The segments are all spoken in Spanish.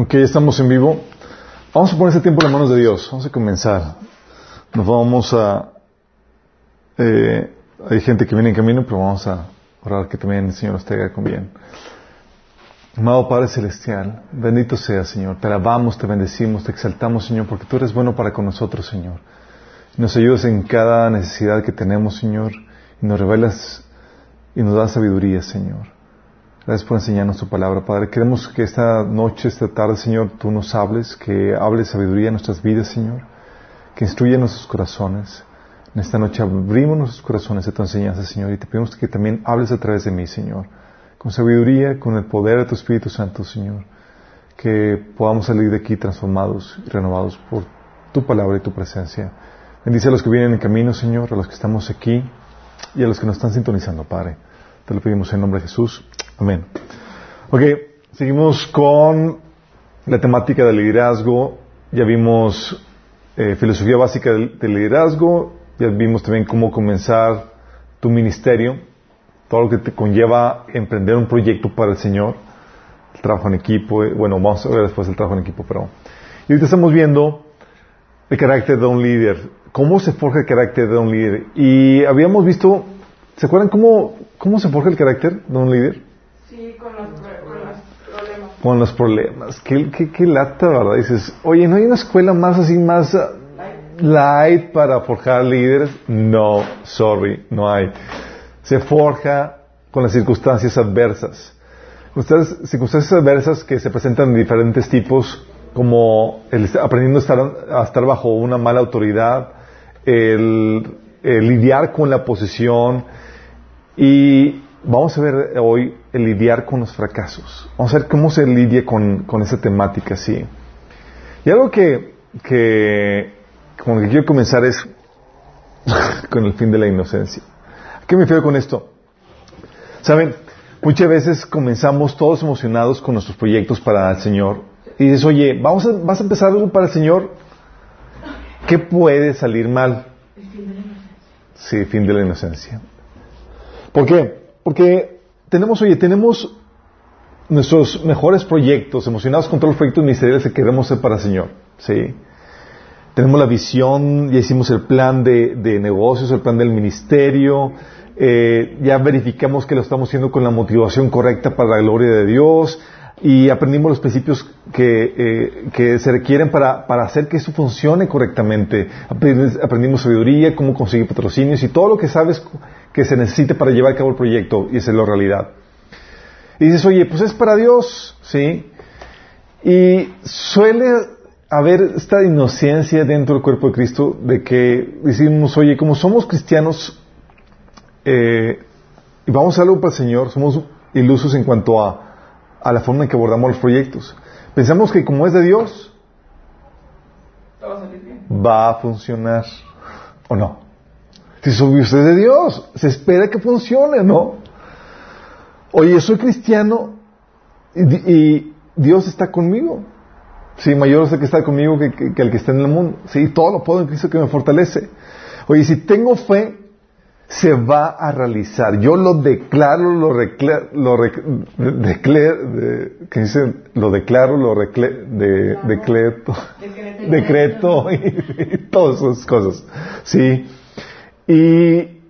Ok, estamos en vivo. Vamos a poner ese tiempo en las manos de Dios. Vamos a comenzar. Nos vamos a... Eh, hay gente que viene en camino, pero vamos a orar que también el Señor nos tenga con bien. Amado Padre Celestial, bendito sea, Señor. Te alabamos, te bendecimos, te exaltamos, Señor, porque tú eres bueno para con nosotros, Señor. Nos ayudas en cada necesidad que tenemos, Señor, y nos revelas y nos das sabiduría, Señor. Gracias por enseñarnos tu palabra, Padre. Queremos que esta noche, esta tarde, Señor, tú nos hables, que hables sabiduría en nuestras vidas, Señor, que instruya nuestros corazones. En esta noche abrimos nuestros corazones a tu enseñanza, Señor, y te pedimos que también hables a través de mí, Señor, con sabiduría, con el poder de tu Espíritu Santo, Señor, que podamos salir de aquí transformados y renovados por tu palabra y tu presencia. Bendice a los que vienen en camino, Señor, a los que estamos aquí y a los que nos están sintonizando, Padre. Te lo pedimos en nombre de Jesús. Amén. Ok, seguimos con la temática del liderazgo. Ya vimos eh, filosofía básica del, liderazgo. Ya vimos también cómo comenzar tu ministerio. Todo lo que te conlleva emprender un proyecto para el Señor. El trabajo en equipo. eh, Bueno, vamos a ver después el trabajo en equipo, pero... Y ahorita estamos viendo el carácter de un líder. Cómo se forja el carácter de un líder. Y habíamos visto... ¿Se acuerdan cómo, cómo se forja el carácter de un líder? Sí, con los, pro- con los problemas. Con los problemas. Qué, qué, qué lata, ¿verdad? Dices, oye, ¿no hay una escuela más así, más uh, light para forjar líderes? No, sorry, no hay. Se forja con las circunstancias adversas. Circunstancias adversas que se presentan de diferentes tipos, como el aprendiendo a estar, a estar bajo una mala autoridad, el, el lidiar con la posición, y vamos a ver hoy el lidiar con los fracasos. Vamos a ver cómo se lidia con, con esa temática así. Y algo que, que con lo que quiero comenzar es con el fin de la inocencia. ¿A qué me refiero con esto? Saben, muchas veces comenzamos todos emocionados con nuestros proyectos para el Señor y dices, oye, vamos a, vas a empezar algo para el Señor. ¿Qué puede salir mal? Sí, fin de la inocencia. ¿Por qué? Porque tenemos, oye, tenemos nuestros mejores proyectos, emocionados con todos los proyectos ministeriales que queremos hacer para el Señor. ¿sí? Tenemos la visión, ya hicimos el plan de, de negocios, el plan del ministerio, eh, ya verificamos que lo estamos haciendo con la motivación correcta para la gloria de Dios y aprendimos los principios que, eh, que se requieren para, para hacer que eso funcione correctamente. Aprendimos, sabiduría, cómo conseguir patrocinios y todo lo que sabes que se necesite para llevar a cabo el proyecto y hacerlo realidad. Y dices, oye, pues es para Dios, ¿sí? Y suele haber esta inocencia dentro del cuerpo de Cristo de que decimos, oye, como somos cristianos eh, y vamos a algo para el Señor, somos ilusos en cuanto a, a la forma en que abordamos los proyectos. Pensamos que como es de Dios, va a funcionar, ¿o no? Si soy usted de Dios, se espera que funcione, ¿no? Oye, soy cristiano y, y Dios está conmigo. Sí, mayor es el que está conmigo que, que- que el que está en el mundo. Sí, todo lo puedo en Cristo que me fortalece. Oye, si tengo fe, se va a realizar. Yo lo declaro, lo recla- lo rec- de- declaro, de- ¿qué dice? Lo declaro, lo recle- de, decreto, Decreto. decreto y, y todas esas cosas. Sí. Y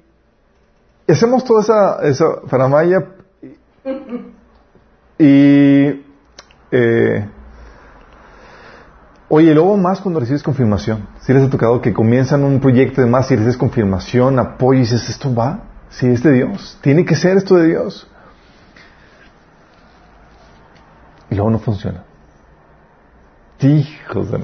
hacemos toda esa, esa faramaya y eh, Oye, luego más cuando recibes confirmación. Si les ha tocado que comienzan un proyecto de más y recibes confirmación, apoyo y dices, ¿esto va? Sí, es de Dios. Tiene que ser esto de Dios. Y luego no funciona. Hijos de...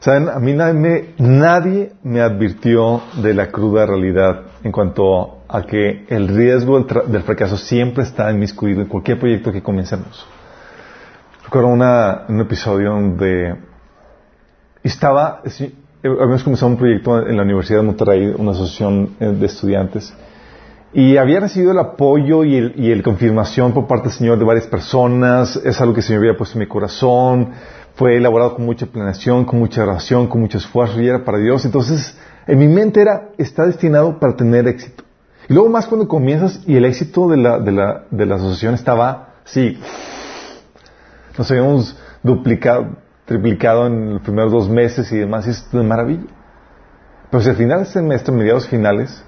Saben, a mí nadie me, nadie me advirtió de la cruda realidad en cuanto a que el riesgo del, fracaso siempre está inmiscuido en cualquier proyecto que comencemos. Recuerdo una, un episodio donde estaba, sí, habíamos comenzado un proyecto en la Universidad de Monterrey, una asociación eh, de estudiantes, y había recibido el apoyo y el, y el confirmación por parte del Señor de varias personas, es algo que el Señor había puesto en mi corazón, fue elaborado con mucha planeación, con mucha oración, con mucho esfuerzo y era para Dios. Entonces, en mi mente era, está destinado para tener éxito. Y luego más cuando comienzas y el éxito de la, de la, de la asociación estaba, sí, nos habíamos duplicado, triplicado en los primeros dos meses y demás, y es de maravilla. Pero si al final de este semestre, mediados finales,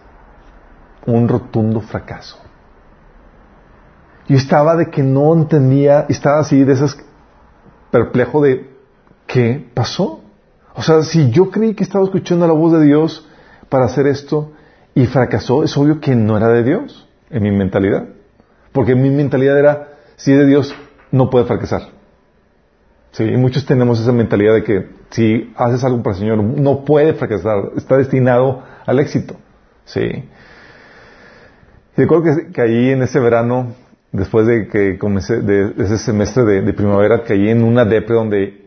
un rotundo fracaso. Yo estaba de que no entendía, estaba así de esas perplejo de ¿qué pasó? O sea, si yo creí que estaba escuchando la voz de Dios para hacer esto y fracasó, es obvio que no era de Dios en mi mentalidad. Porque mi mentalidad era, si es de Dios, no puede fracasar. Sí, muchos tenemos esa mentalidad de que si haces algo para el Señor, no puede fracasar, está destinado al éxito. Sí. Recuerdo que, que ahí en ese verano, después de que comencé, de, ese semestre de, primavera, caí en una depre donde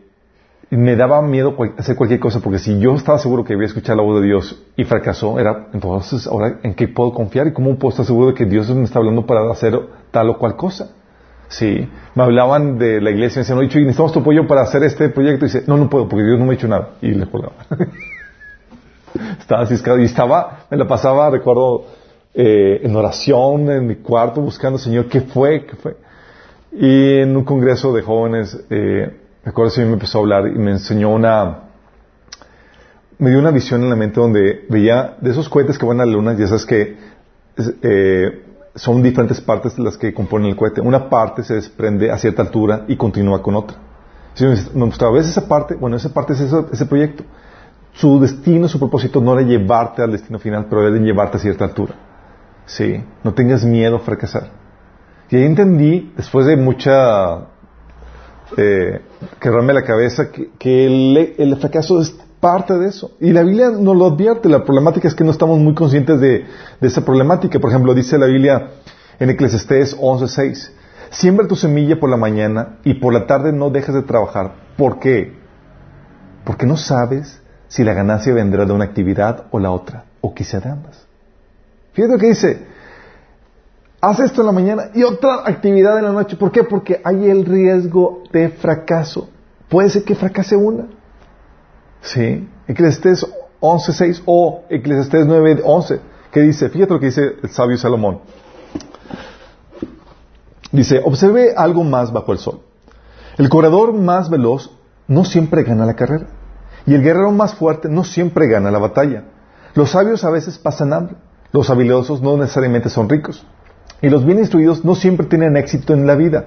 me daba miedo hacer cualquier cosa, porque si yo estaba seguro que iba a escuchar la voz de Dios y fracasó, era, entonces, ahora, ¿en qué puedo confiar y cómo puedo estar seguro de que Dios me está hablando para hacer tal o cual cosa? Sí, me hablaban de la iglesia y me decían, oye, necesitamos tu apoyo para hacer este proyecto. Y dice, no, no puedo, porque Dios no me ha hecho nada. Y le colgaba. estaba ciscado y estaba, me la pasaba, recuerdo, eh, en oración en mi cuarto buscando, Señor, ¿qué fue? ¿Qué fue? Y en un congreso de jóvenes, eh, recuerdo que me empezó a hablar y me enseñó una, me dio una visión en la mente donde veía de esos cohetes que van a la luna, ya sabes que eh, son diferentes partes las que componen el cohete. Una parte se desprende a cierta altura y continúa con otra. Si me mostraba, ¿ves esa parte? Bueno, esa parte es ese proyecto. Su destino, su propósito no era llevarte al destino final, pero era llevarte a cierta altura. Sí, no tengas miedo a fracasar. Y ahí entendí, después de mucha eh, quebrarme la cabeza, que, el, el, fracaso es parte de eso. Y la Biblia nos lo advierte. La problemática es que no estamos muy conscientes de, esa problemática. Por ejemplo, dice la Biblia en Eclesiastés 11.6, siembra tu semilla por la mañana y por la tarde no dejes de trabajar. ¿Por qué? Porque no sabes si la ganancia vendrá de una actividad o la otra, o quizá de ambas. Fíjate lo que dice, haz esto en la mañana y otra actividad en la noche. ¿Por qué? Porque hay el riesgo de fracaso. Puede ser que fracase una. ¿Sí? Eclesiastés 11.6 o Eclesiastés 9.11. ¿Qué dice? Fíjate lo que dice el sabio Salomón. Dice, observe algo más bajo el sol. El corredor más veloz no siempre gana la carrera. Y el guerrero más fuerte no siempre gana la batalla. Los sabios a veces pasan hambre. Los habilidosos no necesariamente son ricos. Y los bien instruidos no siempre tienen éxito en la vida.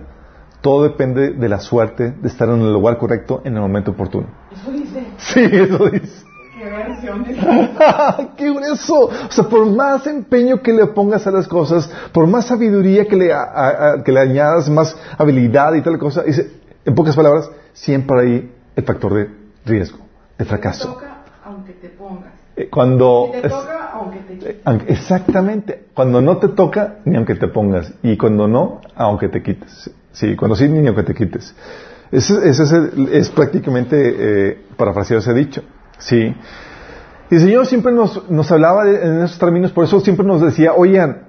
Todo depende de la suerte de estar en el lugar correcto en el momento oportuno. Eso dice. Sí, eso dice. Qué versión de ¡Qué grueso! O sea, por más empeño que le pongas a las cosas, por más sabiduría que le, que le añadas, más habilidad y tal cosa, dice, en pocas palabras, siempre hay el factor de riesgo, de fracaso. Te toca aunque te pongas. Eh, Cuando Y te es- toca aunque te quites. aunque- exactamente, cuando no te toca, ni aunque te pongas, y cuando no, aunque te quites. Sí, cuando sí, ni aunque te quites. Ese, ese es, el- es prácticamente eh, parafrasear ese dicho. Sí. Y el Señor siempre nos, nos hablaba en esos términos, por eso siempre nos decía, oigan,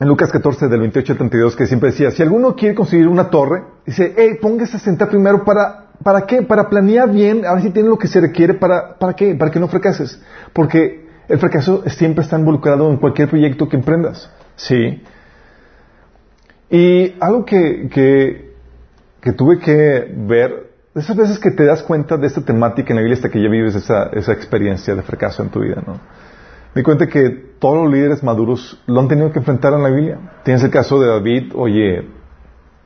en Lucas 14, del 28 al 32, que siempre decía, si alguno quiere construir una torre, dice, hey, póngase a sentar primero para, ¿para qué? Para planear bien, a ver si tiene lo que se requiere, ¿para, para qué? Para que no fracases. Porque el fracaso siempre está involucrado en cualquier proyecto que emprendas. Sí. Y algo que, que, tuve que ver, esas veces que te das cuenta de esta temática en la Biblia hasta que ya vives esa, esa experiencia de fracaso en tu vida, ¿no? Me di cuenta que todos los líderes maduros lo han tenido que enfrentar en la Biblia. Tienes el caso de David, oye,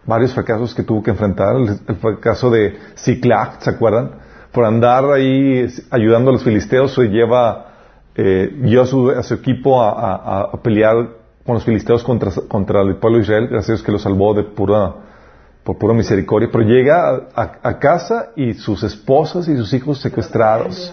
varios fracasos que tuvo que enfrentar. El, el fracaso de Ziklag, ¿se acuerdan? Por andar ahí ayudando a los filisteos, se lleva, eh, lleva a su, a su equipo a pelear con los filisteos contra, contra el pueblo de Israel, gracias a Dios que lo salvó de pura, por pura misericordia. Pero llega a, casa y sus esposas y sus hijos secuestrados.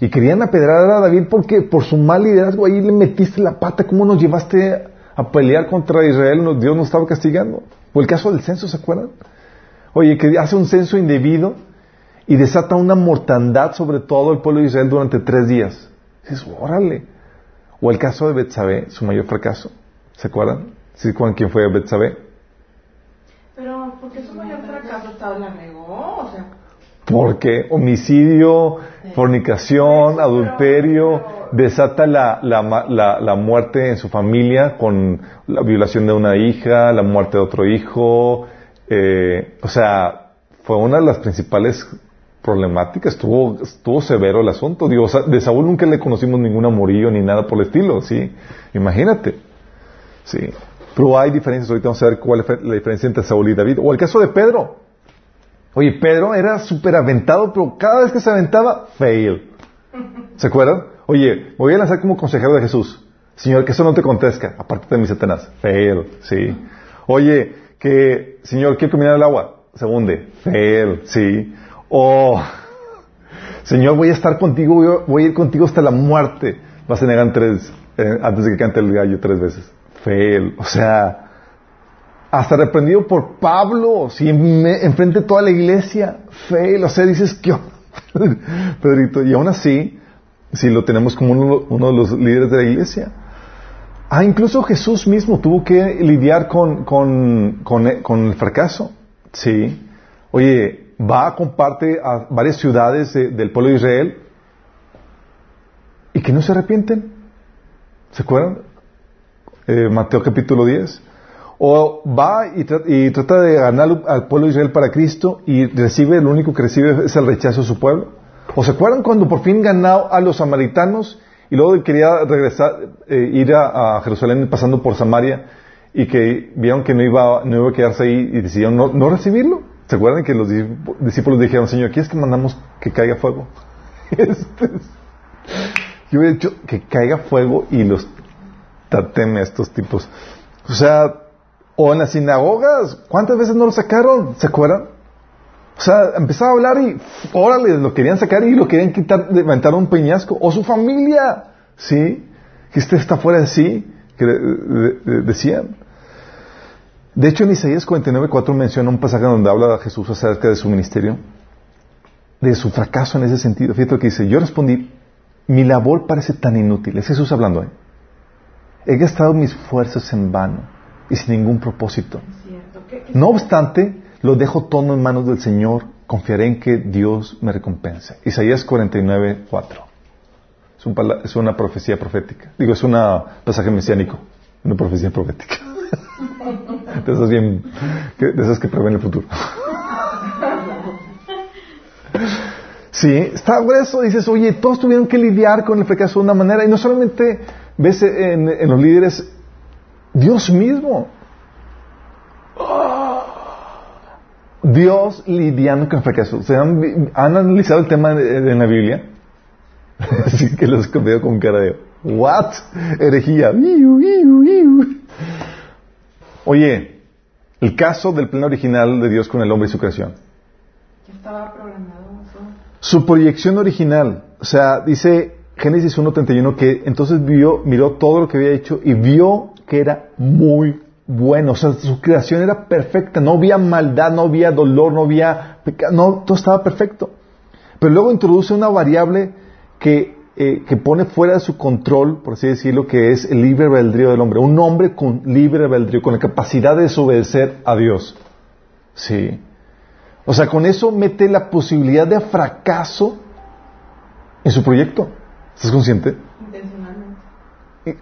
Y querían apedrear a David porque por su mal liderazgo ahí le metiste la pata. ¿Cómo nos llevaste a pelear contra Israel? Dios nos estaba castigando. O el caso del censo, ¿se acuerdan? Oye, que hace un censo indebido y desata una mortandad sobre todo el pueblo de Israel durante tres días. Dices, órale. O el caso de Betsabé, su mayor fracaso. ¿Se acuerdan? ¿Sí acuerdan quién fue Betsabé? Pero, ¿por qué su mayor fracaso estaba la regó? O sea, Porque homicidio, fornicación, adulterio, desata la, la, la- la muerte en su familia con la violación de una hija, la muerte de otro hijo, eh, o sea, fue una de las principales problemáticas, estuvo, estuvo severo el asunto. Dios, de Saúl nunca le conocimos ningún amorío ni nada por el estilo, ¿sí? Imagínate. Sí. Pero hay diferencias, ahorita vamos a ver cuál es la diferencia entre Saúl y David. O el caso de Pedro. Oye, Pedro era súper aventado, pero cada vez que se aventaba, fail. ¿Se acuerdan? Oye, me voy a lanzar como consejero de Jesús. Señor, que eso no te contesta, aparte de mi Satanás. Fail, sí. Oye, que, Señor, quiero caminar el agua. Se hunde. Fail, sí. O, Señor, voy a estar contigo, voy a, ir contigo hasta la muerte. Vas a negar tres, eh, antes de que cante el gallo tres veces. Fail. O sea, hasta reprendido por Pablo, si enfrente de toda la iglesia. Fail. O sea, dices, ¿qué? Pedrito, y aún así, si lo tenemos como uno, de los líderes de la iglesia. Ah, incluso Jesús mismo tuvo que lidiar con, con, con, el fracaso. Sí. Oye, va, comparte a varias ciudades del pueblo de Israel y que no se arrepienten. ¿Se acuerdan? Eh, Mateo capítulo 10. O va y, y, trata de ganar al pueblo de Israel para Cristo y recibe, lo único que recibe es el rechazo de su pueblo. ¿O se acuerdan cuando por fin ganó a los samaritanos y luego quería regresar, eh, ir a, Jerusalén pasando por Samaria y que vieron que no iba, no iba a quedarse ahí y decidieron no, recibirlo? ¿Se acuerdan que los discípulos dijeron, Señor, ¿quieres que mandamos que caiga fuego? Este yo he dicho que caiga fuego y los tateme a estos tipos. O sea, o en las sinagogas, ¿cuántas veces no lo sacaron? ¿Se acuerdan? O sea, empezaba a hablar y, órale, lo querían sacar y lo querían quitar, levantar un peñasco. O su familia, ¿sí? Que este está fuera de sí, que decían. De hecho, en Isaías 49.4 menciona un pasaje donde habla Jesús acerca de su ministerio, de su fracaso en ese sentido. Fíjate lo que dice, yo respondí, mi labor parece tan inútil. Es Jesús hablando, ¿eh? He gastado mis fuerzas en vano y sin ningún propósito. No obstante, lo dejo todo en manos del Señor, confiaré en que Dios me recompense. Isaías 49, 4. Es, es una profecía profética. Digo, es un pasaje mesiánico, una profecía profética. de esas bien, de esas que prevén el futuro. Sí, está grueso. Dices, oye, todos tuvieron que lidiar con el fracaso de una manera. Y no solamente ves en, en los líderes, Dios mismo. Dios lidiando con fracaso. ¿Se han, analizado el tema en la Biblia? Así que los veo con cara de, ¿what? Herejía. Oye, el caso del plan original de Dios con el hombre y su creación. estaba programado. Su proyección original, o sea, dice Génesis 1.31 que entonces vio, miró todo lo que había hecho y vio que era muy bueno, o sea, su creación era perfecta, no había maldad, no había dolor, no había pecado, no, todo estaba perfecto. Pero luego introduce una variable que, eh, que pone fuera de su control, por así decirlo, que es el libre albedrío del hombre. Un hombre con libre albedrío, con la capacidad de desobedecer a Dios. Sí. O sea, con eso mete la posibilidad de fracaso en su proyecto. ¿Estás consciente? Intencionalmente.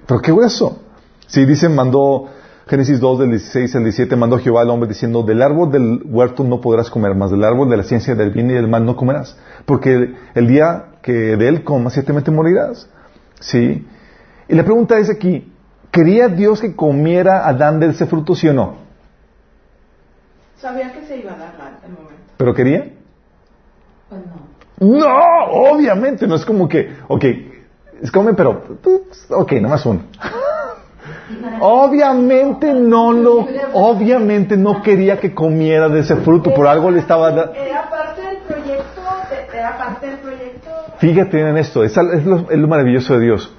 ¿Pero qué hueso? Sí, dice, mandó Génesis 2 del 16 al 17 mandó Jehová al hombre diciendo, del árbol del huerto no podrás comer, más del árbol de la ciencia del bien y del mal no comerás, porque el día que de él comas ciertamente morirás. ¿Sí? Y la pregunta es aquí, ¿quería Dios que comiera Adán de ese fruto, sí o no? Sabía que se iba a dar el momento. ¿Pero quería? Pues no. No, obviamente, no es como que, ok, es come, pero, ok, más uno. Obviamente no lo, obviamente no quería que comiera de ese fruto, por algo le estaba dando. Era parte era parte del proyecto. Fíjate en esto, es, lo, maravilloso de Dios.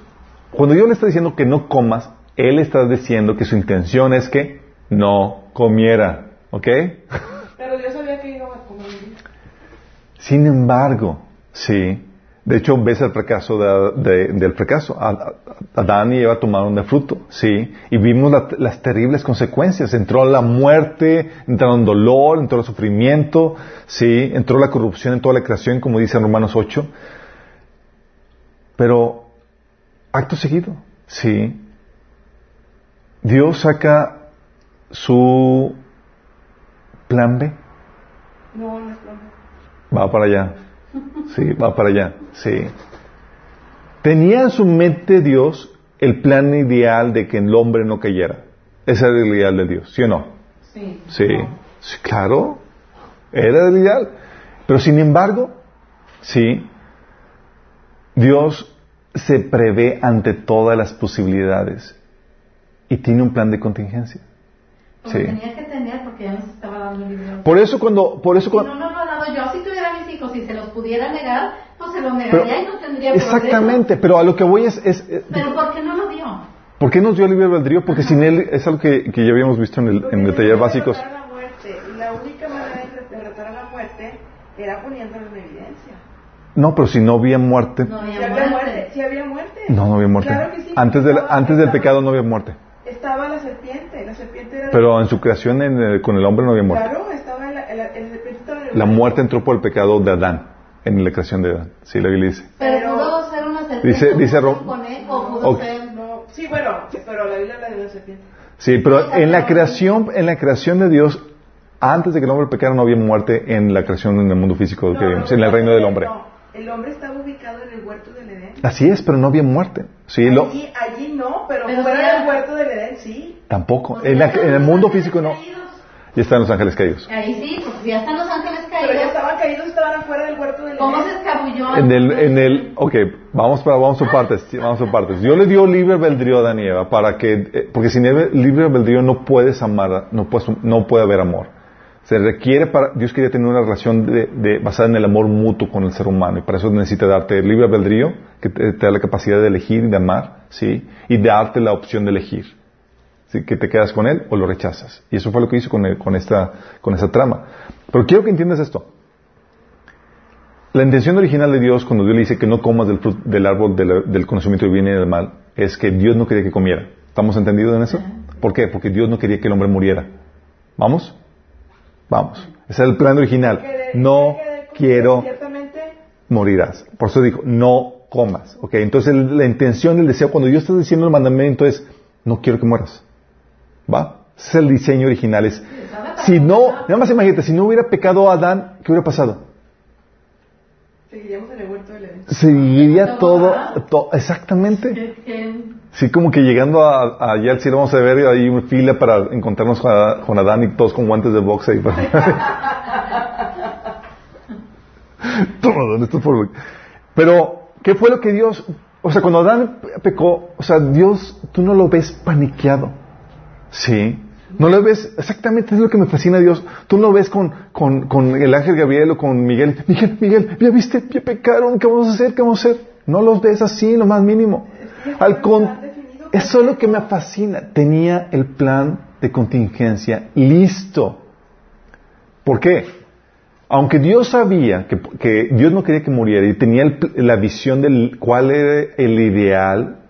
Cuando Dios le está diciendo que no comas, Él está diciendo que su intención es que no comiera, ¿ok? Pero Dios sabía que iba a comer. Sin embargo, sí, de hecho, ves el fracaso del fracaso. Adán y Eva tomaron el fruto, ¿sí? Y vimos las terribles consecuencias. Entró la muerte, entraron dolor, entró el sufrimiento, ¿sí? Entró la corrupción en toda la creación, como dice en Romanos 8. Pero, acto seguido, ¿sí? Dios saca su ¿Plan B? No, no es plan Va para allá. Sí, va para allá. Sí. Tenía en su mente Dios el plan ideal de que el hombre no cayera. Ese era el ideal de Dios, ¿sí o no? Sí. Sí, sí, claro. Era el ideal. Pero sin embargo, sí, Dios se prevé ante todas las posibilidades y tiene un plan de contingencia. Sí. tenía que tener porque ya nos estaba dando el. Por eso cuando, por eso Si no, cuando, no lo ha dado yo. Si y se los pudiera negar, pues se los Pero- negaría y no tendría exactamente, pero a lo que voy es, es, es- problema. Pero ¿por qué no lo dio? ¿por qué nos dio libre albedrío? Porque sin él es algo que, que ya habíamos visto en el, en el taller básicos. La muerte. Y la única manera de derrotar a la muerte era poniéndolo en evidencia. No, pero si no había muerte, No Si había había muerte, muerte. si había muerte. no, no había muerte. Claro que sí. Antes del, antes del pecado no había muerte. Estaba la serpiente, la serpiente era... Pero en su creación en el- con el hombre no había muerte. Claro, estaba en la, en la- el serpiente estaba en el La muerte entró por el pecado de Adán, en la creación de Adán. Sí, la Biblia dice. Pero, pudo ser una serpiente. Dice- dice o pudo ser... No, sí, bueno, pero la Biblia la serpiente. Sí, pero en la creación, en la creación de Dios, antes de que el hombre pecara no había muerte en la creación en el mundo físico que No, vimos, no, en el reino del hombre. No, el hombre estaba ubicado en el huerto del Edén. Así es, pero no había muerte. Sí, lo, Allí, allí no, pero, Pero fuera del huerto del Edén sí. tampoco. En, la- en el mundo físico no. Caídos. Ya están los ángeles caídos. Ahí sí, porque si ya están los ángeles Pero ya caídos, estaban caídos, estaban afuera del huerto del ¿cómo se escabulló? En el, en el, ok, vamos para, vamos por partes, vamos por partes. Dios le dio libre albedrío a Adán y Eva para que, eh, porque sin libre libre albedrío no puedes amar, no puedes, no puede haber amor. Se requiere para, Dios quería tener una relación de, de- basada en el amor mutuo con el ser humano y para eso necesita darte libre albedrío, que te, te da la capacidad de elegir y de amar, sí, y darte la opción de elegir. ¿Sí? que te quedas con él o lo rechazas. Y eso fue lo que hizo con, el- con, esta, con esta trama. Pero quiero que entiendas esto. La intención original de Dios cuando Dios le dice que no comas del, frut- del árbol de la- del conocimiento del bien y del mal es que Dios no quería que comiera. ¿Estamos entendidos en eso? ¿Por qué? Porque Dios no quería que el hombre muriera. ¿Vamos? Vamos. Ese es el plan original. No quiero morirás. Por eso dijo, no comas. ¿Ok? Entonces la intención, el deseo, cuando Dios está diciendo el mandamiento es, no quiero que mueras. ¿Va? Ese es el diseño original. Es, si no, nada más imagínate, si no hubiera pecado Adán, ¿qué hubiera pasado? seguiríamos en el huerto del Edén. Seguiría todo, to- exactamente. Sí, como que llegando a, a allá al cielo vamos a ver ahí una fila para encontrarnos con, Adán- con Adán y todos con guantes de boxe. ahí para- Toma, Adán, esto es por- Pero, ¿qué fue lo que Dios, o sea, cuando Adán pecó, o sea, Dios, tú no lo ves paniqueado. Sí. No lo ves, exactamente es lo que me fascina a Dios. Tú no lo ves con, con, con el ángel Gabriel o con Miguel. Miguel, Miguel, ya viste, ya pecaron, ¿qué vamos a hacer? ¿Qué vamos a hacer? No los ves así, lo más mínimo. Al con, eso es lo que me fascina. Tenía el plan de contingencia listo. ¿Por qué? Aunque Dios sabía que, que Dios no quería que muriera y tenía el la visión del cuál era el ideal,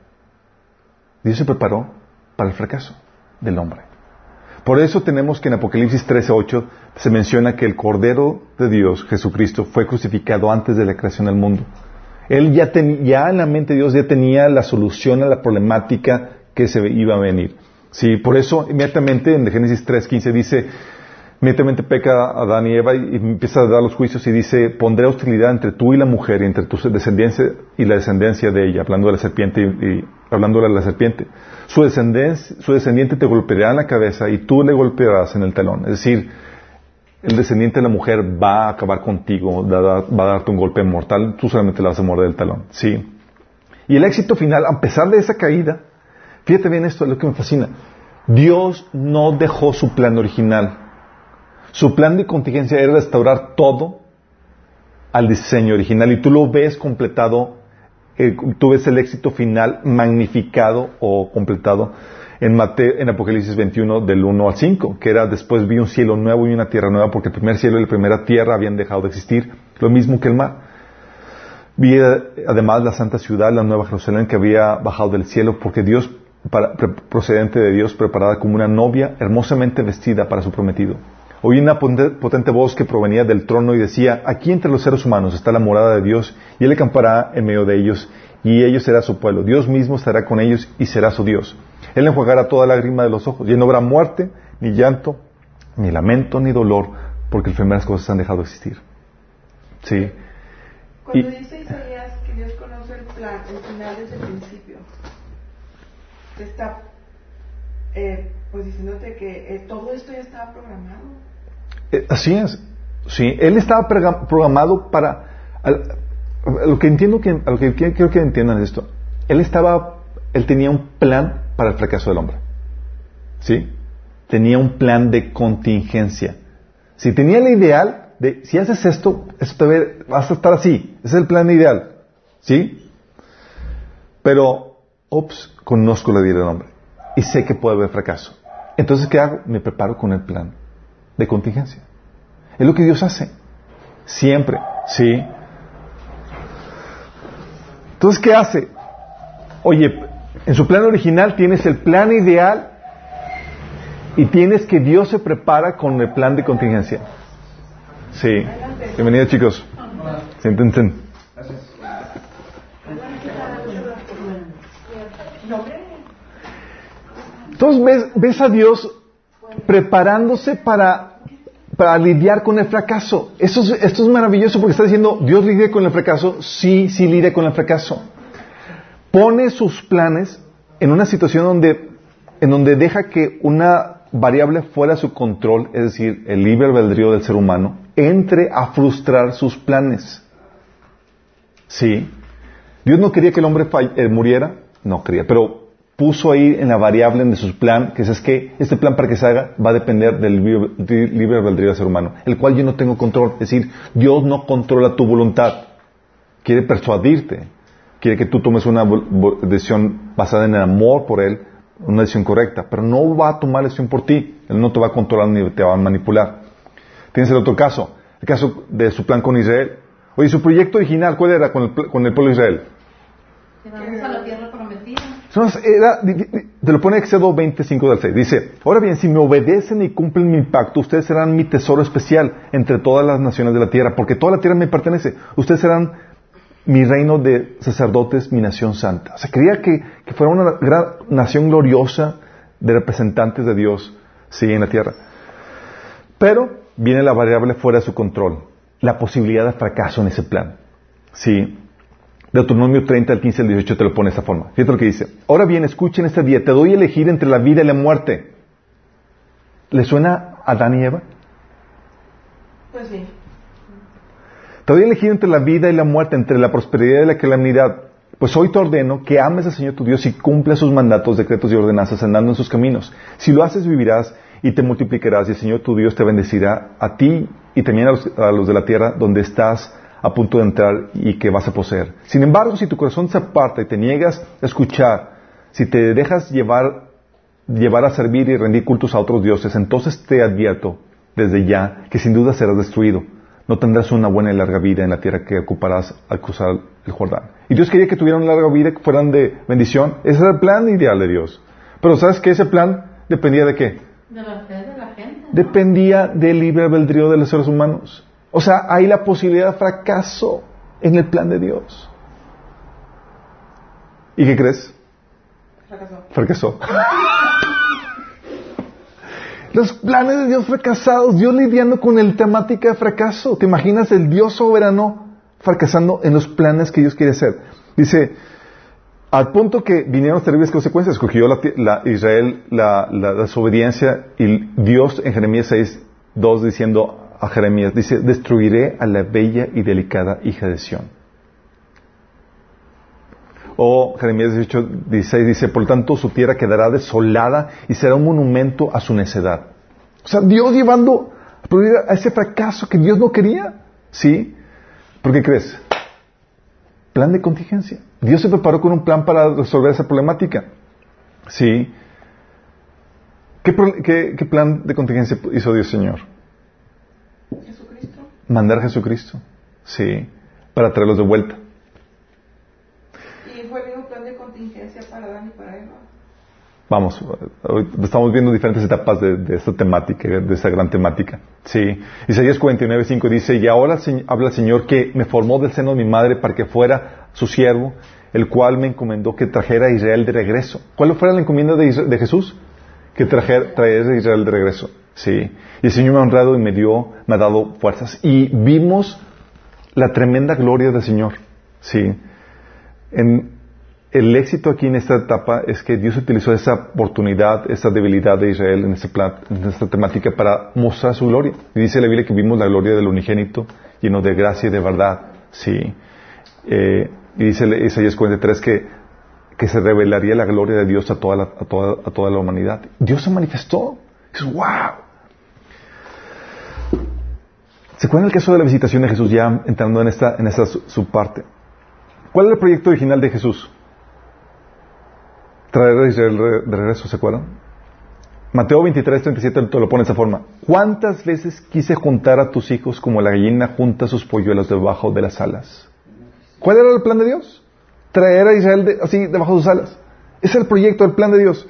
Dios se preparó para el fracaso del hombre. Por eso tenemos que en Apocalipsis 13:8 se menciona que el Cordero de Dios, Jesucristo, fue crucificado antes de la creación del mundo. Él ya, ten- ya en la mente de Dios ya tenía la solución a la problemática que se iba a venir. Sí, por eso inmediatamente en Génesis 3:15 dice, inmediatamente peca Adán y Eva y empieza a dar los juicios y dice, pondré hostilidad entre tú y la mujer y entre tu descendencia y la descendencia de ella, hablando de la serpiente y, y hablándole a la serpiente. Su, su descendiente te golpeará en la cabeza y tú le golpearás en el talón. Es decir, el descendiente de la mujer va a acabar contigo, va a, darte un golpe mortal, tú solamente le vas a morder el talón. Sí. Y el éxito final, a pesar de esa caída, fíjate bien esto, es lo que me fascina. Dios no dejó su plan original. Su plan de contingencia era restaurar todo al diseño original y tú lo ves completado, eh, tú ves el éxito final magnificado o completado en, Mate- en Apocalipsis 21 del 1 al 5, que era después vi un cielo nuevo y una tierra nueva porque el primer cielo y la primera tierra habían dejado de existir, lo mismo que el mar. Vi eh, además la santa ciudad, la nueva Jerusalén que había bajado del cielo porque Dios, para- procedente de Dios, preparada como una novia hermosamente vestida para su prometido. Oí una potente voz que provenía del trono y decía, aquí entre los seres humanos está la morada de Dios y Él acampará en medio de ellos y ellos será su pueblo. Dios mismo estará con ellos y será su Dios. Él enjuagará toda lágrima de los ojos y no habrá muerte, ni llanto, ni lamento, ni dolor, porque las primeras cosas han dejado de existir. ¿Sí? Cuando Y- dice Isaías que Dios conoce el plan, el final desde el principio, te está eh, pues diciéndote que eh, todo esto ya estaba programado. Eh, Así es. Sí, él estaba programado para. al- lo que entiendo que, lo que quiero que entiendan es esto. Él estaba, él tenía un plan para el fracaso del hombre. ¿Sí? Tenía un plan de contingencia. Si tenía el ideal de, si haces esto, esto te vas a estar así. Ese es el plan ideal. ¿Sí? Pero, ups, conozco la vida del hombre. Y sé que puede haber fracaso. Entonces, ¿qué hago? Me preparo con el plan de contingencia. Es lo que Dios hace. Siempre. ¿Sí? Entonces, ¿qué hace? Oye, en su plan original tienes el plan ideal y tienes que Dios se prepara con el plan de contingencia. Sí. Bienvenidos chicos. Entonces ves, ves a Dios preparándose para, para lidiar con el fracaso. Es- esto es maravilloso porque está diciendo, Dios lidia con el fracaso. Sí, sí lidia con el fracaso. Pone sus planes en una situación donde, en donde deja que una variable fuera de su control, es decir, el libre albedrío del ser humano, entre a frustrar sus planes. Sí. Dios no quería que el hombre eh, muriera, no quería, pero puso ahí en la variable de su plan, que es que este plan para que se haga va a depender del libre, albedrío del ser humano, el cual yo no tengo control. Es decir, Dios no controla tu voluntad, quiere persuadirte, quiere que tú tomes una decisión basada en el amor por Él, una decisión correcta, pero no va a tomar decisión por ti, Él no te va a controlar ni te va a manipular. Tienes el otro caso, el caso de su plan con Israel. Oye, su proyecto original, ¿cuál era con el, con el pueblo de Israel? Llevamos a la tierra prometida. Era- te lo pone Éxodo 25 del 6. Dice, ahora bien, si me obedecen y cumplen mi pacto, ustedes serán mi tesoro especial entre todas las naciones de la tierra, porque toda la tierra me pertenece. Ustedes serán mi reino de sacerdotes, mi nación santa. O sea, quería que, que fuera una gran nación gloriosa de representantes de Dios, sí, en la tierra. Pero viene la variable fuera de su control, la posibilidad de fracaso en ese plan. Sí. Deuteronomio 30, al 15 al 18 te lo pone de esta forma. Fíjate lo que dice. Ahora bien, escuchen este día. Te doy a elegir entre la vida y la muerte. ¿Le suena a Adán y Eva? Pues sí. Te doy a elegir entre la vida y la muerte, entre la prosperidad y la calamidad. Pues hoy te ordeno que ames al Señor tu Dios y cumpla sus mandatos, decretos y ordenanzas andando en sus caminos. Si lo haces, vivirás y te multiplicarás y el Señor tu Dios te bendecirá a ti y también a los, a los de la tierra donde estás a punto de entrar y que vas a poseer. Sin embargo, si tu corazón se aparta y te niegas a escuchar, si te dejas llevar, llevar a servir y rendir cultos a otros dioses, entonces te advierto desde ya que sin duda serás destruido. No tendrás una buena y larga vida en la tierra que ocuparás al cruzar el Jordán. Y Dios quería que tuvieran una larga vida, que fueran de bendición. Ese era el plan ideal de Dios. Pero ¿sabes que Ese plan dependía de qué? De la fe de la gente. ¿no? Dependía del libre albedrío de los seres humanos. O sea, hay la posibilidad de fracaso en el plan de Dios. ¿Y qué crees? Fracasó. Fracasó. Los planes de Dios fracasados, Dios lidiando con el temática de fracaso. ¿Te imaginas el Dios soberano fracasando en los planes que Dios quiere hacer? Dice, al punto que vinieron terribles consecuencias, escogió la, Israel la, la desobediencia y Dios en Jeremías 6, 2 diciendo a Jeremías, dice, destruiré a la bella y delicada hija de Sión. O Jeremías 18, 16 dice, por tanto su tierra quedará desolada y será un monumento a su necedad. O sea, Dios llevando a ese fracaso que Dios no quería. ¿Sí? ¿Por qué crees? Plan de contingencia. Dios se preparó con un plan para resolver esa problemática. ¿Sí? ¿Qué, qué plan de contingencia hizo Dios Señor? Mandar a Jesucristo. ¿Sí? Para traerlos de vuelta. Y fue el mismo plan de contingencia para Adán y para Eva. Vamos, estamos viendo diferentes etapas de, de esta temática, de esta gran temática. Sí. Isaías 49.5 dice, y ahora habla el Señor que me formó del seno de mi madre para que fuera su siervo, el cual me encomendó que trajera a Israel de regreso. ¿Cuál fue la encomienda de, de Jesús? Que traer, traer a Israel de regreso. Sí. Y el Señor me ha honrado y me dio, me ha dado fuerzas. Y vimos la tremenda gloria del Señor. Sí. En, el éxito aquí en esta etapa es que Dios utilizó esa oportunidad, esa debilidad de Israel en, este plan, en esta temática para mostrar su gloria. Y dice la Biblia que vimos la gloria del unigénito, lleno de gracia y de verdad. Sí. Eh, y dice Isaías 43 que, que se revelaría la gloria de Dios a toda la, a toda, a toda la humanidad. Dios se manifestó. Es wow. ¿Se acuerdan el caso de la visitación de Jesús ya entrando en esta, en esta subparte? ¿Cuál era el proyecto original de Jesús? Traer a Israel de regreso, ¿se acuerdan? Mateo 23, 37 te lo pone de esa forma. ¿Cuántas veces quise juntar a tus hijos como la gallina junta sus polluelos debajo de las alas? ¿Cuál era el plan de Dios? Traer a Israel así debajo de sus alas. Es el proyecto, el plan de Dios.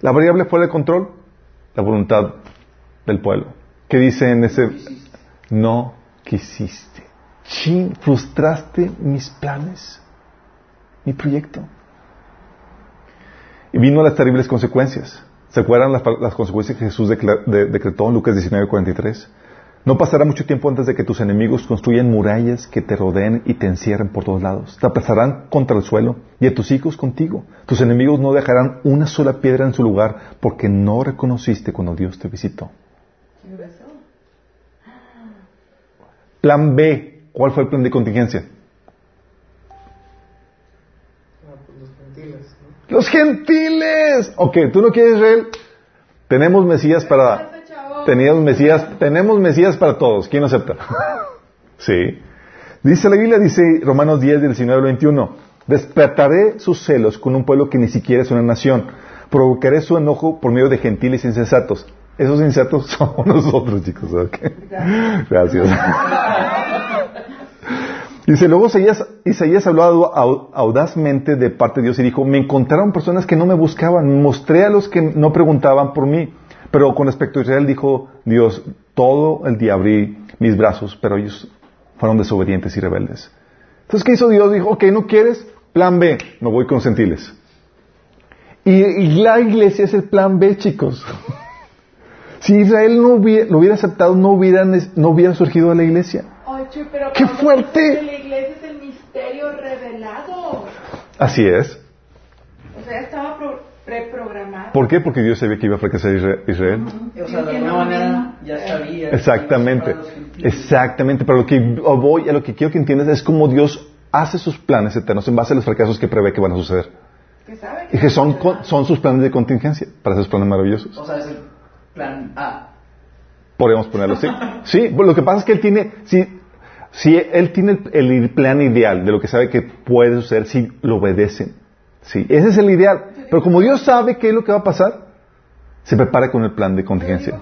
La variable fuera de control, la voluntad del pueblo. ¿Qué dice en ese? No quisiste. Chin, frustraste mis planes, mi proyecto. Y vino las terribles consecuencias. ¿Se acuerdan las, consecuencias que Jesús decretó en Lucas 19:43? No pasará mucho tiempo antes de que tus enemigos construyan murallas que te rodeen y te encierren por todos lados. Te aplazarán contra el suelo y a tus hijos contigo. Tus enemigos no dejarán una sola piedra en su lugar porque no reconociste cuando Dios te visitó. Plan B. ¿Cuál fue el plan de contingencia? Los gentiles. Ok, tú no quieres Israel. Tenemos Mesías para. Teníamos Mesías, tenemos Mesías para todos. ¿Quién acepta? sí. Dice la Biblia, dice Romanos 10, 19 al 21. Despertaré sus celos con un pueblo que ni siquiera es una nación. Provocaré su enojo por medio de gentiles insensatos. Esos insensatos somos nosotros, chicos. Gracias. Dice, luego Isaías, Isaías habló audazmente de parte de Dios y dijo, me encontraron personas que no me buscaban, mostré a los que no preguntaban por mí. Pero con respecto a Israel dijo Dios, todo el día abrí mis brazos, pero ellos fueron desobedientes y rebeldes. Entonces, ¿qué hizo Dios? Dijo, ok, ¿no quieres? Plan B, me voy con gentiles. Y, la iglesia es el plan B, chicos. si Israel no lo hubiera aceptado, no hubiera, no hubiera surgido la iglesia. ¡Qué fuerte! La iglesia es el misterio revelado. Así es. O sea, estaba preprogramado. ¿Por qué? Porque Dios sabía que iba a fracasar Israel. O sea, de alguna manera ya sabía. Exactamente. Exactamente. Pero lo que voy, a lo que quiero que entiendas es cómo Dios hace sus planes eternos en base a los fracasos que prevé que van a suceder. Que sabe y que son, son sus planes de contingencia para esos planes maravillosos. O sea, es el plan A. Podemos ponerlo así. Sí, lo que pasa es que él tiene, si si él tiene el, plan ideal de lo que sabe que puede suceder si lo obedecen. Sí, ese es el ideal. Pero como Dios sabe qué es lo que va a pasar, se prepara con el plan de contingencia.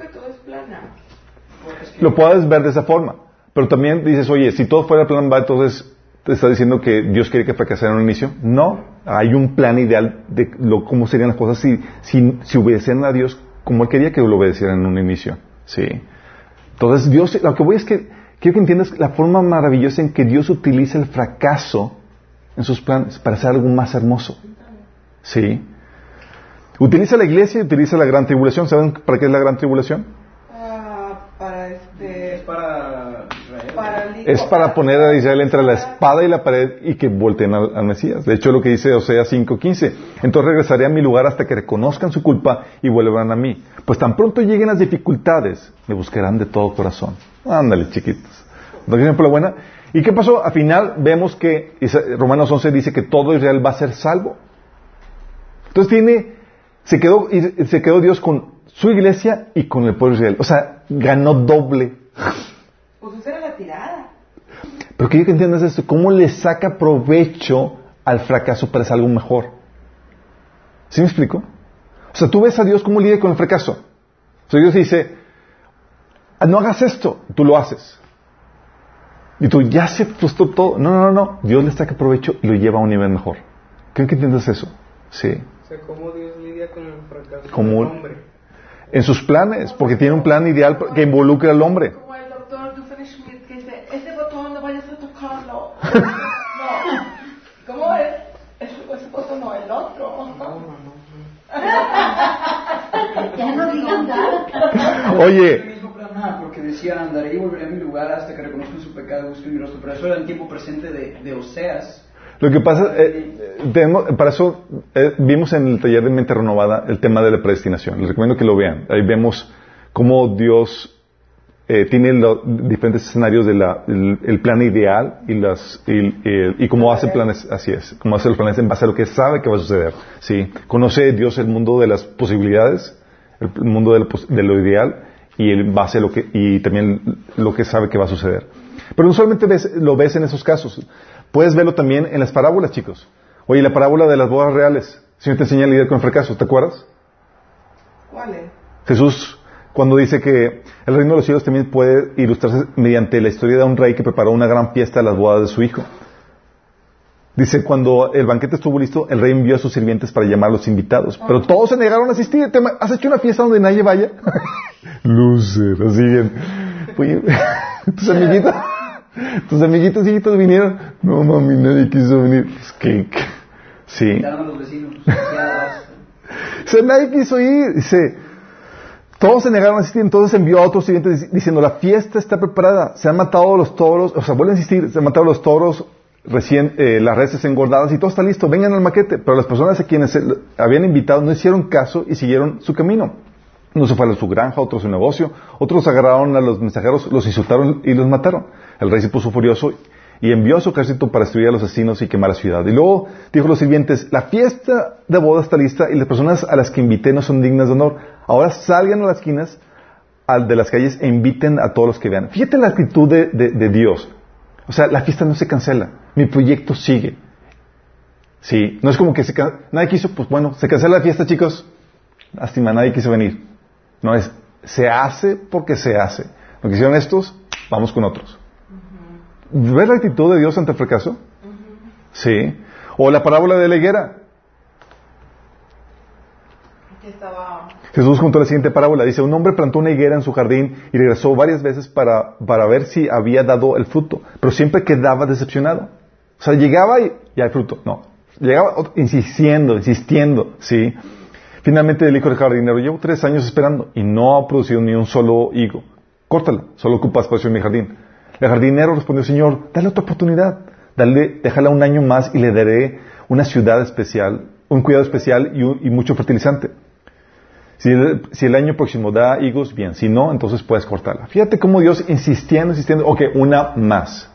Lo puedes ver de esa forma. Pero también dices, oye, si todo fuera plan va, entonces te está diciendo que Dios quiere que fracasara en un inicio. No, hay un plan ideal de lo, cómo serían las cosas si, si, si obedecieran a Dios como Él quería que lo obedecieran en un inicio. Sí. Entonces, Dios, lo que voy es que Quiero que entiendas la forma maravillosa en que Dios utiliza el fracaso en sus planes para hacer algo más hermoso. ¿Sí? Utiliza la iglesia y utiliza la gran tribulación. ¿Saben para qué es la gran tribulación? Ah, para este... Es para es para poner a Israel entre la espada y la pared y que volteen al, Mesías. De hecho, lo que dice Osea 5:15. Entonces regresaré a mi lugar hasta que reconozcan su culpa y vuelvan a mí. Pues tan pronto lleguen las dificultades, me buscarán de todo corazón. Ándale, chiquitos. por la buena? ¿Y qué pasó? Al final vemos que Romanos 11 dice que todo Israel va a ser salvo. Entonces tiene, se quedó, se quedó Dios con su iglesia y con el pueblo de Israel. O sea, ganó doble. Pues esa era la tirada. Pero quiero que entiendas esto, cómo le saca provecho al fracaso para hacer algo mejor. ¿Sí me explico? O sea, tú ves a Dios como lidia con el fracaso. O sea, Dios dice, Ah, no hagas esto, tú lo haces. Y tú ya se frustró todo. No, no, no, Dios le saca provecho y lo lleva a un nivel mejor. ¿Creen que entiendes eso? Sí. O sea, ¿cómo Dios lidia con el fracaso como hombre? En sus planes, porque tiene un plan ideal que involucra al hombre. Como el doctor Schmidt que dice, ese botón no vayas a tocarlo. no. ¿Cómo es? Ese, botón no, el otro. No, no, no. Oye. El mismo plan A, porque decía, andaré y volveré a mi lugar hasta que reconozcan su pecado y busquen mi rostro. Pero eso era el tiempo presente de, de Oseas. Lo que pasa, eh, tenemos- para eso eh, vimos en el taller de Mente Renovada el tema de la predestinación. Les recomiendo que lo vean. Ahí vemos cómo Dios eh, tiene los diferentes escenarios del el plan ideal y, las, y, y- y cómo hace planes, así es, cómo hace los planes en base a lo que sabe que va a suceder. ¿sí? Conoce Dios el mundo de las posibilidades, el mundo de lo, pos- de lo ideal y en base lo que, y también lo que sabe que va a suceder. Pero no solamente ves- lo ves en esos casos, puedes verlo también en las parábolas, chicos. Oye, la parábola de las bodas reales, el Señor te enseña a lidiar con el fracaso, ¿te acuerdas? ¿Cuál es? Jesús, cuando dice que el reino de los cielos también puede ilustrarse mediante la historia de un rey que preparó una gran fiesta a las bodas de su hijo. Dice, cuando el banquete estuvo listo, el rey envió a sus sirvientes para llamar a los invitados. Pero todos se negaron a asistir. ¿Te ma- ¿Has hecho una fiesta donde nadie vaya? Loser, así bien. Oye, tus amiguitos, tus amiguitos hijitos vinieron. No, mami, nadie quiso venir. Es que, que- sí. A los vecinos. O sea, nadie quiso ir. Dice, todos se negaron a asistir, entonces envió a otros sirvientes dic- diciendo, la fiesta está preparada, se han matado los toros, o sea, vuelve a insistir, se han matado los toros, recién eh, las reses engordadas y todo está listo, vengan al maquete. Pero las personas a quienes se- habían invitado no hicieron caso y siguieron su camino. Uno se fue a su granja, otro a su negocio, otros agarraron a los mensajeros, los insultaron y los mataron. El rey se puso furioso y envió a su ejército para destruir a los asesinos y quemar la ciudad. Y luego dijo a los sirvientes, la fiesta de boda está lista y las personas a las que invité no son dignas de honor. Ahora salgan a las esquinas de las calles e inviten a todos los que vean. Fíjate la actitud de, Dios. O sea, la fiesta no se cancela, mi proyecto sigue. Sí, no es como que se nadie quiso, pues bueno, se cancela la fiesta, chicos. Lástima, nadie quiso venir. No es, se hace porque se hace. Lo que hicieron estos, vamos con otros. ¿Ves la actitud de Dios ante el fracaso? Sí. O la parábola de la higuera. Estaba. Jesús contó la siguiente parábola. Dice, un hombre plantó una higuera en su jardín y regresó varias veces para, para ver si había dado el fruto, pero siempre quedaba decepcionado. O sea, llegaba y ya hay fruto. No. Llegaba insistiendo, insistiendo, ¿sí? Finalmente le dijo al jardinero, llevo tres años esperando y no ha producido ni un solo higo. Córtala, solo ocupa espacio en mi jardín. El jardinero respondió, Señor, dale otra oportunidad. Dale, déjala un año más y le daré una ciudad especial, un cuidado especial y, mucho fertilizante. Si el, si el año próximo da higos, bien. Si no, entonces puedes cortarla. Fíjate cómo Dios insistiendo, insistiendo. Ok, una más.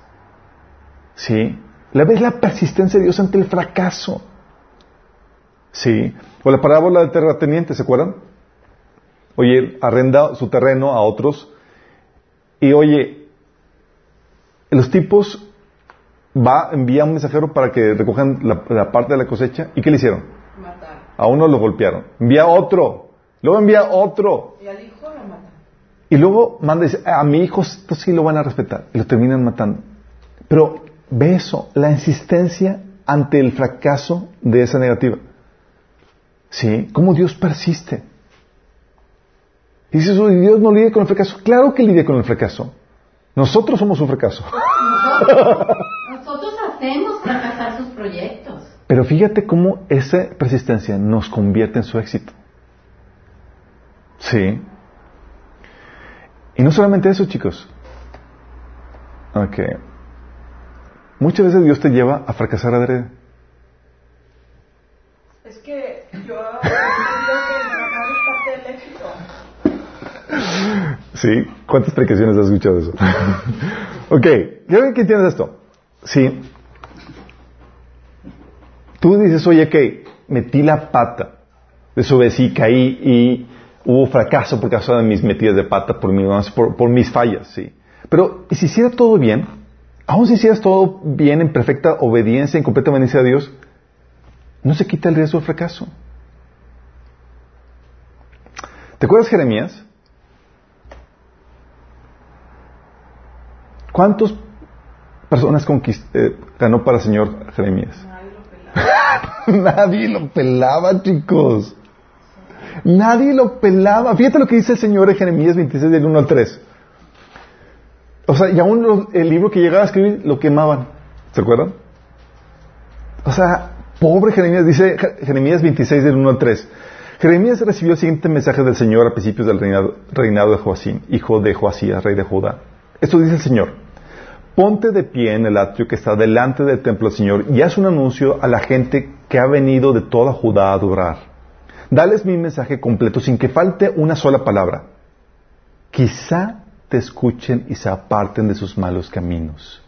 ¿Sí? ¿La ves la persistencia de Dios ante el fracaso? ¿Sí? O la parábola del terrateniente, ¿se acuerdan? Oye, arrenda su terreno a otros. Y oye, los tipos va, envía un mensajero para que recojan la, la parte de la cosecha. ¿Y qué le hicieron? Matar. A uno lo golpearon. Envía otro. Luego envía otro. Y al hijo lo matan. Y luego manda y dice, a mi hijo esto sí lo van a respetar. Y lo terminan matando. Pero ve eso, la insistencia ante el fracaso de esa negativa. ¿Sí? ¿Cómo Dios persiste? Y dices, "Oye, Dios no lidia con el fracaso. Claro que lidia con el fracaso. Nosotros somos un fracaso. Nosotros hacemos fracasar sus proyectos. Pero fíjate cómo esa persistencia nos convierte en su éxito. Sí. Y no solamente eso, chicos. Ok. Muchas veces Dios te lleva a fracasar adrede. Es que yo creo que el fracaso es parte del éxito. Sí. ¿Cuántas predicaciones has escuchado eso? ok. Quiero que entiendas esto. Sí. Tú dices, oye, que metí la pata, desobedecí, caí y hubo fracaso por causa de mis metidas de pata, por, mi- por, por mis fallas, sí. Pero, ¿y si hiciera todo bien? Aún si hicieras todo bien, en perfecta obediencia, en completa obediencia a Dios, no se quita el riesgo del fracaso. ¿Te acuerdas Jeremías? ¿Cuántas personas eh, ganó para el Señor Jeremías? Nadie lo pelaba. Nadie lo pelaba, chicos. Nadie lo pelaba. Fíjate lo que dice el Señor en Jeremías 26 del 1 al 3. O sea, y aún los- el libro que llegaba a escribir lo quemaban. ¿Se acuerdan? O sea, pobre Jeremías, dice Je- Jeremías 26 del 1 al 3. Jeremías recibió el siguiente mensaje del Señor a principios del reinado, reinado de Joacín, hijo de Joasías, rey de Judá. Esto dice el Señor. Ponte de pie en el atrio que está delante del templo del Señor y haz un anuncio a la gente que ha venido de toda Judá a adorar. Dales mi mensaje completo sin que falte una sola palabra. Quizá te escuchen y se aparten de sus malos caminos.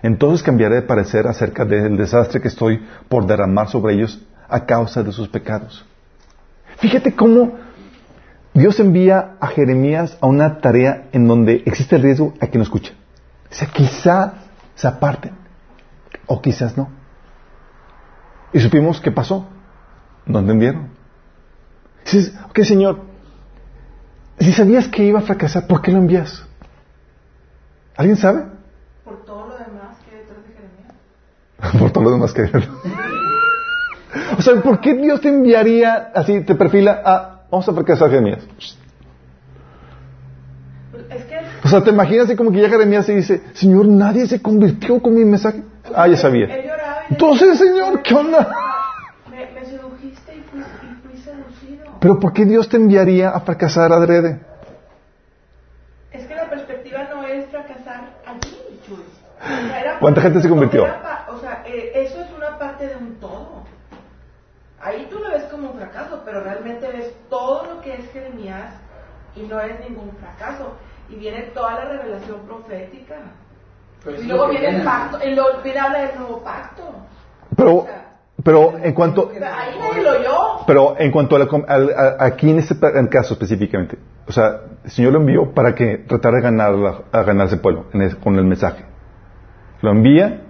Entonces cambiaré de parecer acerca del desastre que estoy por derramar sobre ellos a causa de sus pecados. Fíjate cómo Dios envía a Jeremías a una tarea en donde existe el riesgo a que no escuche. O sea, quizá se aparten, o quizás no. Y supimos qué pasó. No entendieron. Dices, ok, Señor, si sabías que iba a fracasar, ¿por qué lo envías? ¿Alguien sabe? Por todo lo demás que hay detrás de Jeremías. Por todo lo demás que hay. O sea, ¿por qué Dios te enviaría así, te perfila a, vamos a fracasar Jeremías? O sea, ¿te imaginas así como que ya Jeremías y dice, Señor, nadie se convirtió con mi mensaje? Ah, ya sabía. Entonces, Señor, ¿qué onda? Me, sedujiste y fui, seducido. Pero ¿por qué Dios te enviaría a fracasar adrede? Es que la perspectiva no es fracasar allí, Chuy. ¿Cuánta gente se convirtió? o sea, eh, eso es una parte de un todo. Ahí tú lo ves como un fracaso, pero realmente ves todo lo que es Jeremías y no es ningún fracaso. Y viene toda la revelación profética. Y luego que viene el viene. pacto, y luego viene habla del nuevo pacto. Pero, O sea, pero en cuanto, pero ahí nadie lo oyó. pero en cuanto a, la com- al- a- aquí en este caso específicamente, o sea, el Señor lo envió para que tratara de ganar la- a ganarse pueblo en el- con el mensaje. Lo envía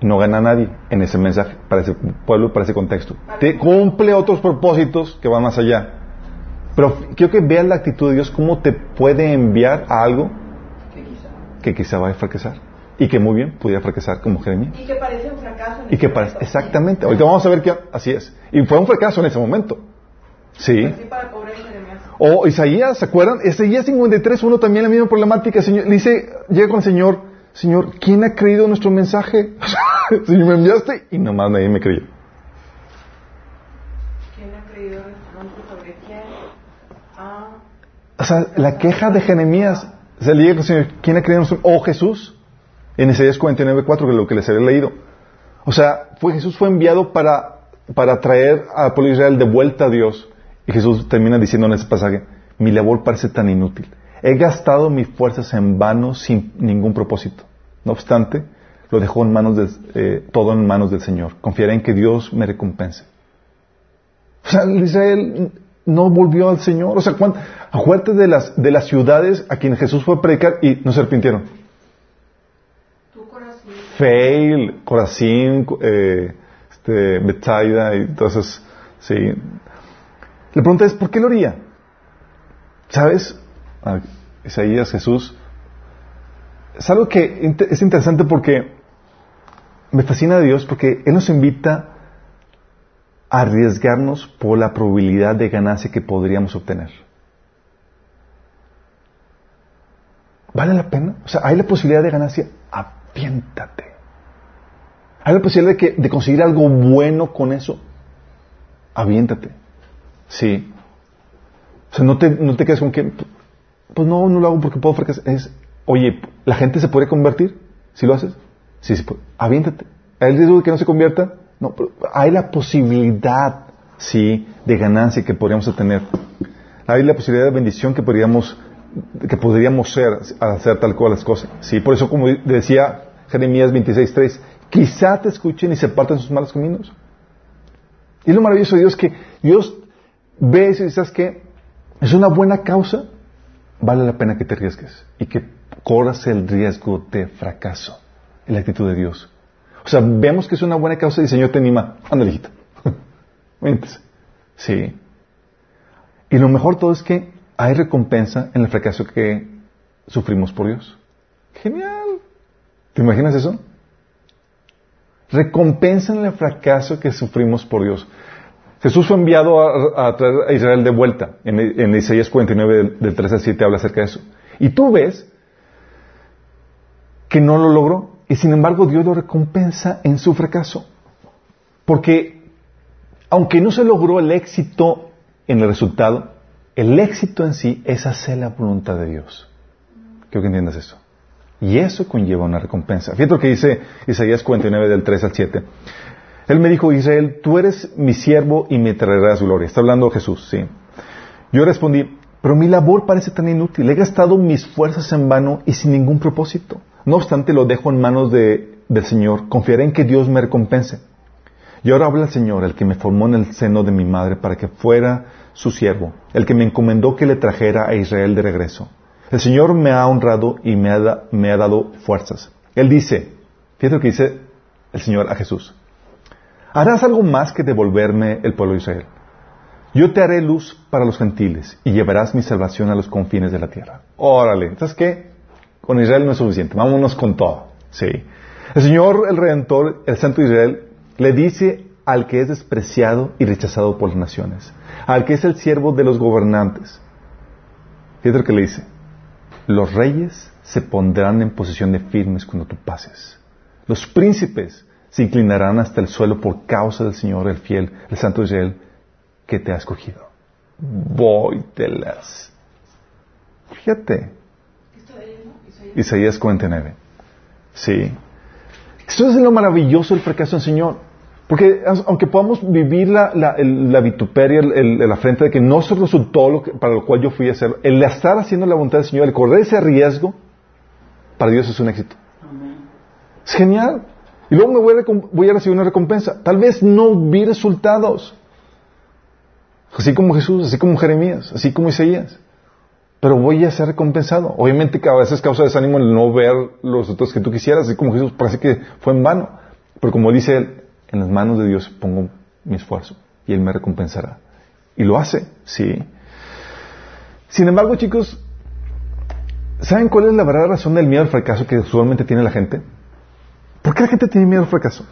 y no gana a nadie en ese mensaje, para ese pueblo, para ese contexto. Te cumple otros propósitos que van más allá. Pero quiero que veas la actitud de Dios, cómo te puede enviar a algo Que quizá. que quizá vaya a fracasar. Y que muy bien pudiera fracasar como Jeremías. Y que parece un fracaso. en Y que parece, momento. exactamente. Ahorita vamos a ver que así es. Y fue un fracaso en ese momento. Sí. Así para el pobre Jeremías. O Isaías, ¿se acuerdan? Isaías 53, uno también la misma problemática. Señor, le dice, llega con el Señor, Señor, ¿quién ha creído nuestro mensaje? Señor, me enviaste y nomás nadie me creyó. ¿Quién ha creído nuestro nombre sobre quién? Ah, O sea, la queja de Jeremías, se llega con el Señor, ¿quién ha creído nuestro Oh Jesús, en Isaías 49, 4, que es lo que les había leído. O sea, fue, Jesús fue enviado para, para traer al pueblo de Israel de vuelta a Dios. Y Jesús termina diciendo en ese pasaje, mi labor parece tan inútil. He gastado mis fuerzas en vano sin ningún propósito. No obstante, lo dejó en manos de, eh, todo en manos del Señor. Confiaré en que Dios me recompense. O sea, Israel no volvió al Señor. O sea, ¿cuán- acuérdate de las, de las ciudades a quienes Jesús fue a predicar y no se arrepintieron. Fail, Corazín, eh, este, Bethsaida, y entonces, sí. La pregunta es, ¿por qué lo haría? ¿Sabes? Ah, Isaías, Jesús. Es algo que es interesante porque me fascina de Dios porque Él nos invita a arriesgarnos por la probabilidad de ganancia que podríamos obtener. ¿Vale la pena? O sea, hay la posibilidad de ganancia, aviéntate. Hay la posibilidad de, que, de conseguir algo bueno con eso, aviéntate. Sí. O sea, no te, no te quedes con que, pues no, no lo hago porque puedo fracasar. Es, oye, ¿la gente se puede convertir si lo haces? Sí, sí. Aviéntate. ¿Hay riesgo de que no se convierta? No, hay la posibilidad, sí, de ganancia que podríamos obtener. Hay la posibilidad de bendición que podríamos, que podríamos ser al hacer tal cual las cosas. Sí, por eso como decía Jeremías 26.3, quizá te escuchen y se parten sus malos caminos. Y lo maravilloso de Dios que Dios ve y dice, ¿sabes qué? Es una buena causa, vale la pena que te arriesgues y que corras el riesgo de fracaso en la actitud de Dios. O sea, vemos que es una buena causa y el Señor te anima, ándale. Véntese. Sí. Y lo mejor todo es que hay recompensa en el fracaso que sufrimos por Dios. Genial. ¿Te imaginas eso? Recompensa en el fracaso que sufrimos por Dios. Jesús fue enviado a, a traer a Israel de vuelta. En, en Isaías 49, del, del 3 al 7, habla acerca de eso. Y tú ves que no lo logró. Y sin embargo, Dios lo recompensa en su fracaso. Porque, aunque no se logró el éxito en el resultado, el éxito en sí es hacer la voluntad de Dios. Quiero que entiendas eso. Y eso conlleva una recompensa. Fíjate lo que dice Isaías 49 del 3 al 7. Él me dijo, Israel, tú eres mi siervo y me traerás gloria. Está hablando Jesús, sí. Yo respondí, pero mi labor parece tan inútil. He gastado mis fuerzas en vano y sin ningún propósito. No obstante, lo dejo en manos del Señor. Confiaré en que Dios me recompense. Y ahora habla el Señor, el que me formó en el seno de mi madre para que fuera su siervo, el que me encomendó que le trajera a Israel de regreso. El Señor me ha honrado y me ha, me ha dado fuerzas. Él dice, fíjate lo que dice el Señor a Jesús. Harás algo más que devolverme el pueblo de Israel. Yo te haré luz para los gentiles y llevarás mi salvación a los confines de la tierra. Órale, ¿sabes qué? Con Israel no es suficiente, vámonos con todo. Sí. El Señor, el Redentor, el Santo de Israel, le dice al que es despreciado y rechazado por las naciones, al que es el siervo de los gobernantes. Fíjate lo que le dice. Los reyes se pondrán en posición de firmes cuando tú pases. Los príncipes se inclinarán hasta el suelo por causa del Señor, el fiel, el Santo de Israel, que te ha escogido. Voy las. Fíjate. Isaías 49. Sí. Esto es lo maravilloso del fracaso del Señor. Porque aunque podamos vivir la, la, vituperia, el, la frente de que no se resultó lo que, para lo cual yo fui a hacer, el estar haciendo la voluntad del Señor, el correr ese riesgo, para Dios es un éxito. Es genial. Y luego me voy a, voy a recibir una recompensa. Tal vez no vi resultados. Así como Jesús, así como Jeremías, así como Isaías. Pero voy a ser recompensado. Obviamente que a veces causa desánimo el no ver los resultados que tú quisieras, así como Jesús, parece que fue en vano. Pero como dice él, en las manos de Dios pongo mi esfuerzo y Él me recompensará. Y lo hace, sí. Sin embargo, chicos, ¿saben cuál es la verdadera razón del miedo al fracaso que usualmente tiene la gente? ¿Por qué la gente tiene miedo al fracaso?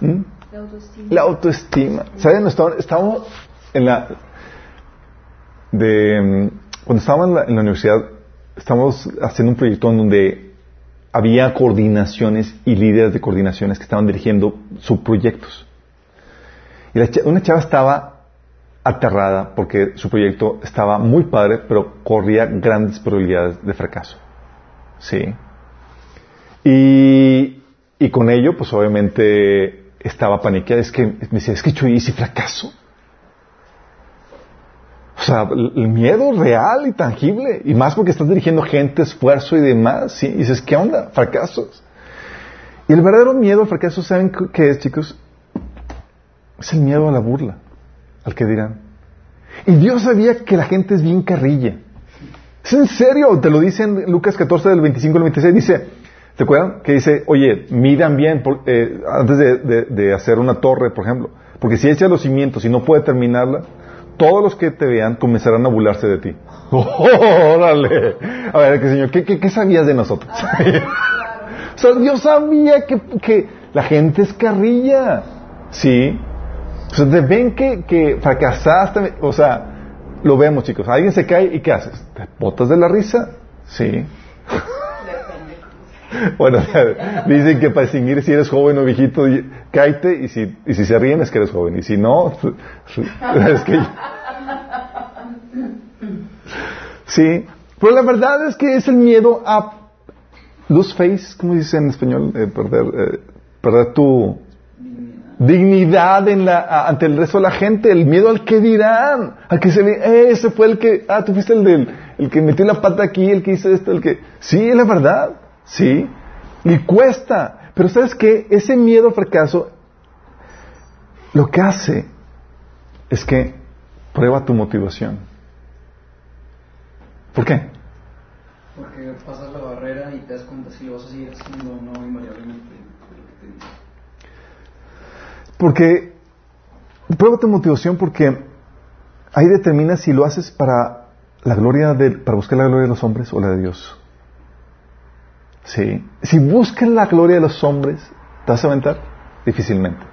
¿Mm? La autoestima. La autoestima. ¿Saben? Estábamos en la... De, mm, cuando estábamos en la, la universidad, estábamos haciendo un proyecto en donde había coordinaciones y líderes de coordinaciones que estaban dirigiendo subproyectos. Y una chava estaba aterrada porque su proyecto estaba muy padre, pero corría grandes probabilidades de fracaso. Sí. Y, y con ello, pues obviamente estaba paniqueada. Es que me decía, es que yo hice fracaso. O sea, el miedo real y tangible. Y más porque estás dirigiendo gente, esfuerzo y demás. Y dices, ¿qué onda? Fracasos. Y el verdadero miedo al fracaso, ¿saben qué es, chicos? Es el miedo a la burla, al que dirán. Y Dios sabía que la gente es bien carrilla. Es en serio, te lo dice en Lucas 14 del 25 al 26, dice, ¿te acuerdan? Que dice, oye, midan bien eh, antes de, de, hacer una torre, por ejemplo. Porque si echa los cimientos y no puede terminarla, todos los que te vean comenzarán a burlarse de ti. ¡Órale! A ver, ¿qué, señor, ¿qué, qué, sabías de nosotros? o sea, Dios sabía que, que, la gente es carrilla. ¿Sí? O sea, te ven que, que fracasaste. O sea, lo vemos, chicos. Alguien se cae y ¿qué haces? ¿Te botas de la risa? Sí. Bueno, dicen que para distinguir si eres joven o viejito, cáete y si, y si se ríen es que eres joven. Y si no, es que... Sí, pero la verdad es que es el miedo a lose face, ¿cómo dice en español? Eh, perder, eh, perder tu dignidad, en la, ante el resto de la gente, el miedo al que dirán, al que se eh, ese fue el que, ah, tú fuiste el del, el que metió la pata aquí, el que hizo esto, el que, sí, es la verdad. ¿Sí? Y cuesta. Pero ¿sabes qué? Ese miedo al fracaso lo que hace es que prueba tu motivación. ¿Por qué? Porque pasas la barrera y te das cuenta si lo vas a seguir haciendo o no invariablemente. Porque prueba tu motivación porque ahí determina si lo haces para la gloria de, para buscar la gloria de los hombres o la de Dios. ¿Sí? Si buscas la gloria de los hombres, ¿te vas a aventar? Difícilmente.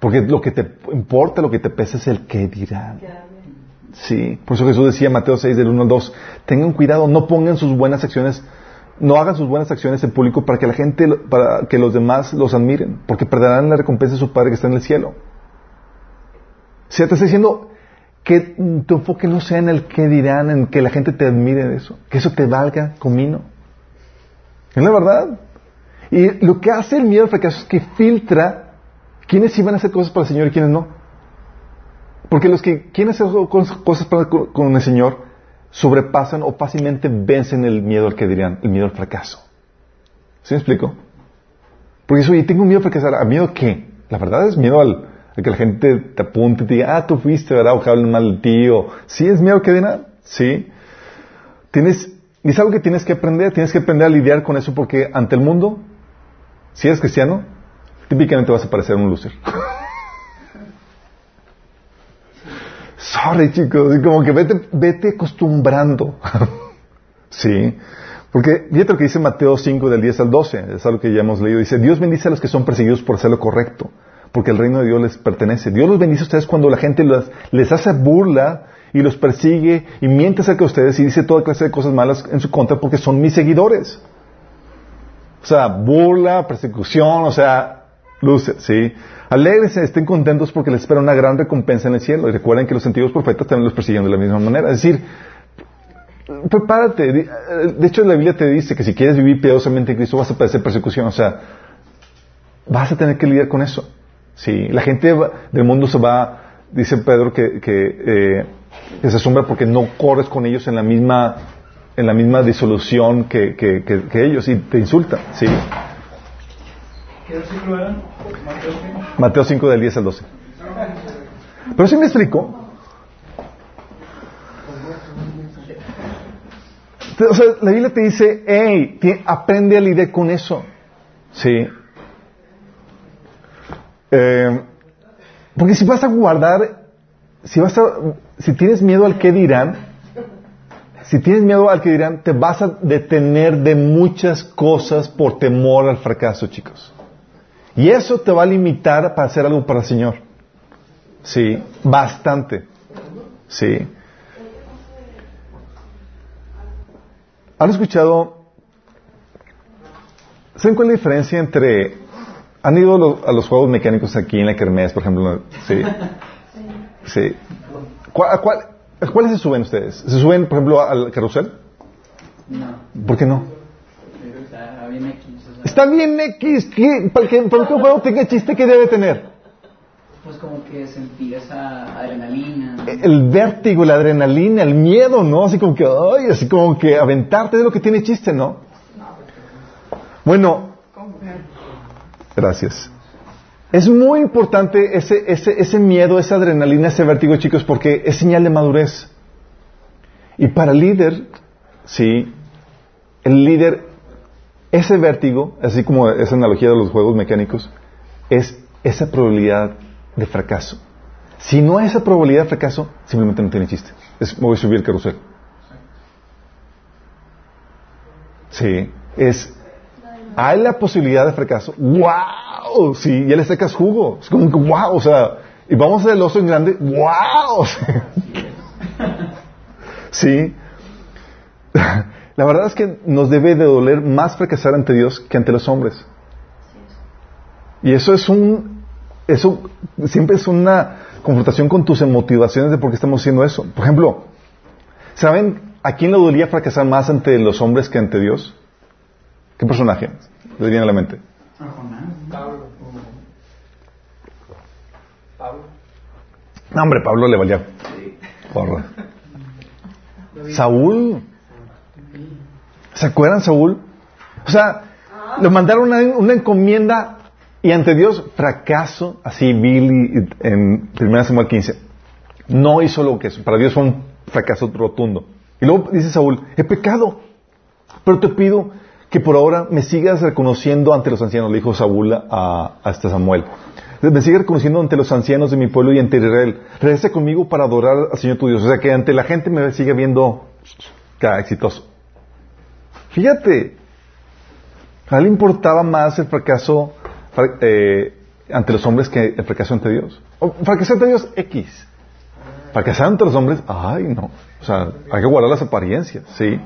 Porque lo que te importa, lo que te pesa es el que dirán. Sí. Por eso Jesús decía en Mateo 6 del 1 al 2, tengan cuidado, no pongan sus buenas acciones no hagan sus buenas acciones en público para que la gente, para que los demás los admiren, porque perderán la recompensa de su Padre que está en el cielo. Si te está diciendo que tu enfoque no sea en el que dirán, en que la gente te admire de eso, que eso te valga comino. Es la verdad. Y lo que hace el miedo al fracaso es que filtra quiénes iban a hacer cosas para el Señor y quiénes no. Porque los que quieren hacer cosas para, con el Señor sobrepasan o fácilmente vencen el miedo al que dirían, el miedo al fracaso. ¿Sí me explico? Porque eso, oye, tengo miedo a fracasar. ¿A miedo a qué? La verdad es miedo al, a que la gente te apunte y te diga, ah, tú fuiste, ¿verdad? O que hablen mal de ti. Sí, es miedo que digan, sí. Tienes, y es algo que tienes que aprender. Tienes que aprender a lidiar con eso porque ante el mundo, si eres cristiano, típicamente vas a parecer un loser. Sorry, chicos. Como que vete, vete acostumbrando. sí. Porque fíjate lo que dice Mateo 5 del 10 al 12. Es algo que ya hemos leído. Dice, Dios bendice a los que son perseguidos por hacer lo correcto. Porque el reino de Dios les pertenece. Dios los bendice a ustedes cuando la gente les hace burla y los persigue y miente acerca de ustedes y dice toda clase de cosas malas en su contra porque son mis seguidores. O sea, burla, persecución, o sea, luces, ¿sí? Alegrense, estén contentos porque les espera una gran recompensa en el cielo. Y recuerden que los antiguos profetas también los persiguieron de la misma manera. Es decir, prepárate. De hecho, la Biblia te dice que si quieres vivir piadosamente en Cristo vas a padecer persecución. O sea, vas a tener que lidiar con eso. Sí, la gente del mundo se va, dice Pedro, que, que, eh, se asombra porque no corres con ellos en la misma, en la misma disolución que, que ellos y te insultan. Sí. ¿Qué versículo eran? Mateo 5 del 10 al 12. Pero si me explico. O sea, la Biblia te dice, hey, aprende a lidiar con eso. Sí. Eh, porque si vas a guardar, si vas a, si tienes miedo al que dirán, si tienes miedo al que dirán, te vas a detener de muchas cosas por temor al fracaso, chicos. Y eso te va a limitar para hacer algo para el Señor. Sí, bastante. Sí. ¿Han escuchado? ¿Saben cuál es la diferencia entre... ¿Han ido a los juegos mecánicos aquí en la Kermés, por ejemplo? Sí. Sí. ¿Cuál, cuál, ¿Cuáles se suben ustedes? ¿Se suben, por ejemplo, al carrusel? No. ¿Por qué no? Está bien X. o sea, Está bien X. ¿qué? Para que, para que un juego tenga chiste, ¿qué debe tener? Pues como que sentir esa adrenalina. ¿no? El vértigo, la adrenalina, el miedo, ¿no? Así como que, ay, así como que aventarte es lo que tiene chiste, ¿no? Bueno, gracias. Es muy importante ese, ese, ese miedo, esa adrenalina, ese vértigo, chicos, porque es señal de madurez. Y para el líder, sí, el líder, ese vértigo, así como esa analogía de los juegos mecánicos, es esa probabilidad de fracaso. Si no hay esa probabilidad de fracaso, simplemente no tiene chiste. Es, voy a subir el carrusel. Sí, es, hay la posibilidad de fracaso. ¡Wow! Sí, ya le sacas jugo. Es como que, ¡wow! O sea, y vamos a hacer el oso en grande. ¡Wow! sí. La verdad es que nos debe de doler más fracasar ante Dios que ante los hombres. Y eso es un, eso siempre es una confrontación con tus motivaciones de por qué estamos haciendo eso. Por ejemplo, ¿saben a quién le dolía fracasar más ante los hombres que ante Dios? ¿Qué personaje les viene a la mente? Pablo. Pablo. No, hombre, Pablo le valía porra. Saúl. ¿Se acuerdan, Saúl? O sea, le mandaron una, encomienda y ante Dios, fracaso, así Billy en 1 Samuel 15. No hizo lo que. Para Dios fue un fracaso rotundo. Y luego dice Saúl, he pecado, pero te pido que por ahora me sigas reconociendo ante los ancianos, le dijo Saúl a, a este Samuel. Me sigue reconociendo ante los ancianos de mi pueblo y ante Israel. Regresa conmigo para adorar al Señor tu Dios. O sea, que ante la gente me sigue viendo exitoso. Fíjate, a él le importaba más el fracaso fra- eh, ante los hombres que el fracaso ante Dios. O fracasar ante Dios, X. Fracasar ante los hombres, ay, no. O sea, hay que guardar las apariencias, ¿sí?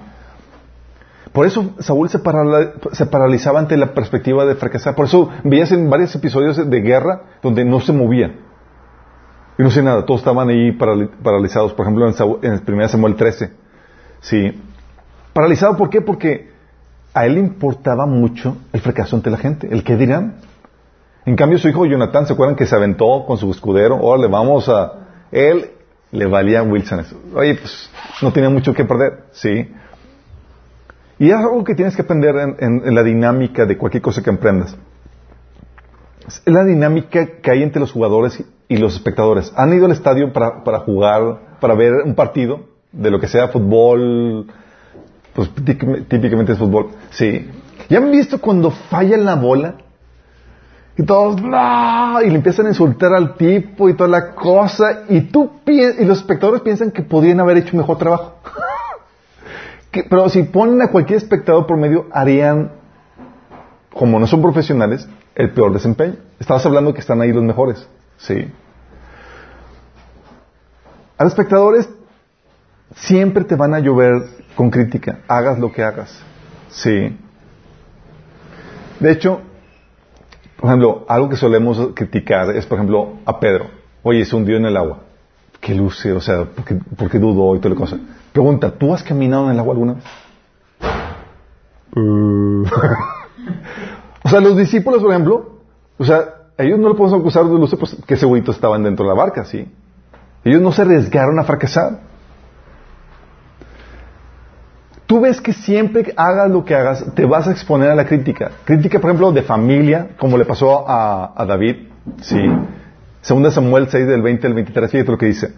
Por eso Saúl se, se paralizaba ante la perspectiva de fracasar. Por eso veías en varios episodios de guerra donde no se movía. Y no sé nada, todos estaban ahí parali- paralizados. Por ejemplo, en, Saúl- en el 1 Samuel 13. Sí. Paralizado, ¿por qué? Porque a él le importaba mucho el fracaso ante la gente. El qué dirán. En cambio, su hijo Jonathan, ¿se acuerdan que se aventó con su escudero? Órale, vamos a... Él le valía a Wilson. Oye, pues no tenía mucho que perder, ¿sí? Y es algo que tienes que aprender en, la dinámica de cualquier cosa que emprendas. Es la dinámica que hay entre los jugadores y los espectadores. ¿Han ido al estadio para, para jugar, para ver un partido de lo que sea fútbol? Pues típicamente es fútbol. Sí. ¿Ya han visto cuando falla la bola? Y todos, ¡no! Y le empiezan a insultar al tipo y toda la cosa. Y tú y los espectadores piensan que podrían haber hecho mejor trabajo. Pero si ponen a cualquier espectador por medio, harían, como no son profesionales, el peor desempeño. Estabas hablando que están ahí los mejores. Sí. A los espectadores siempre te van a llover con crítica, hagas lo que hagas. Sí. De hecho, por ejemplo, algo que solemos criticar es, por ejemplo, a Pedro. Oye, se hundió en el agua. Qué luce, o sea, ¿por qué, por qué dudó y toda la cosa? Pregunta, ¿tú has caminado en el agua alguna vez? Uh. o sea, los discípulos, por ejemplo, o sea, ellos no le podemos acusar de luce pues, que seguritos estaban dentro de la barca, ¿sí? Ellos no se arriesgaron a fracasar. Tú ves que siempre que hagas lo que hagas, te vas a exponer a la crítica. Crítica, por ejemplo, de familia, como le pasó a, a David, ¿sí? Segunda Samuel 6, del 20 al 23, fíjate lo que dice.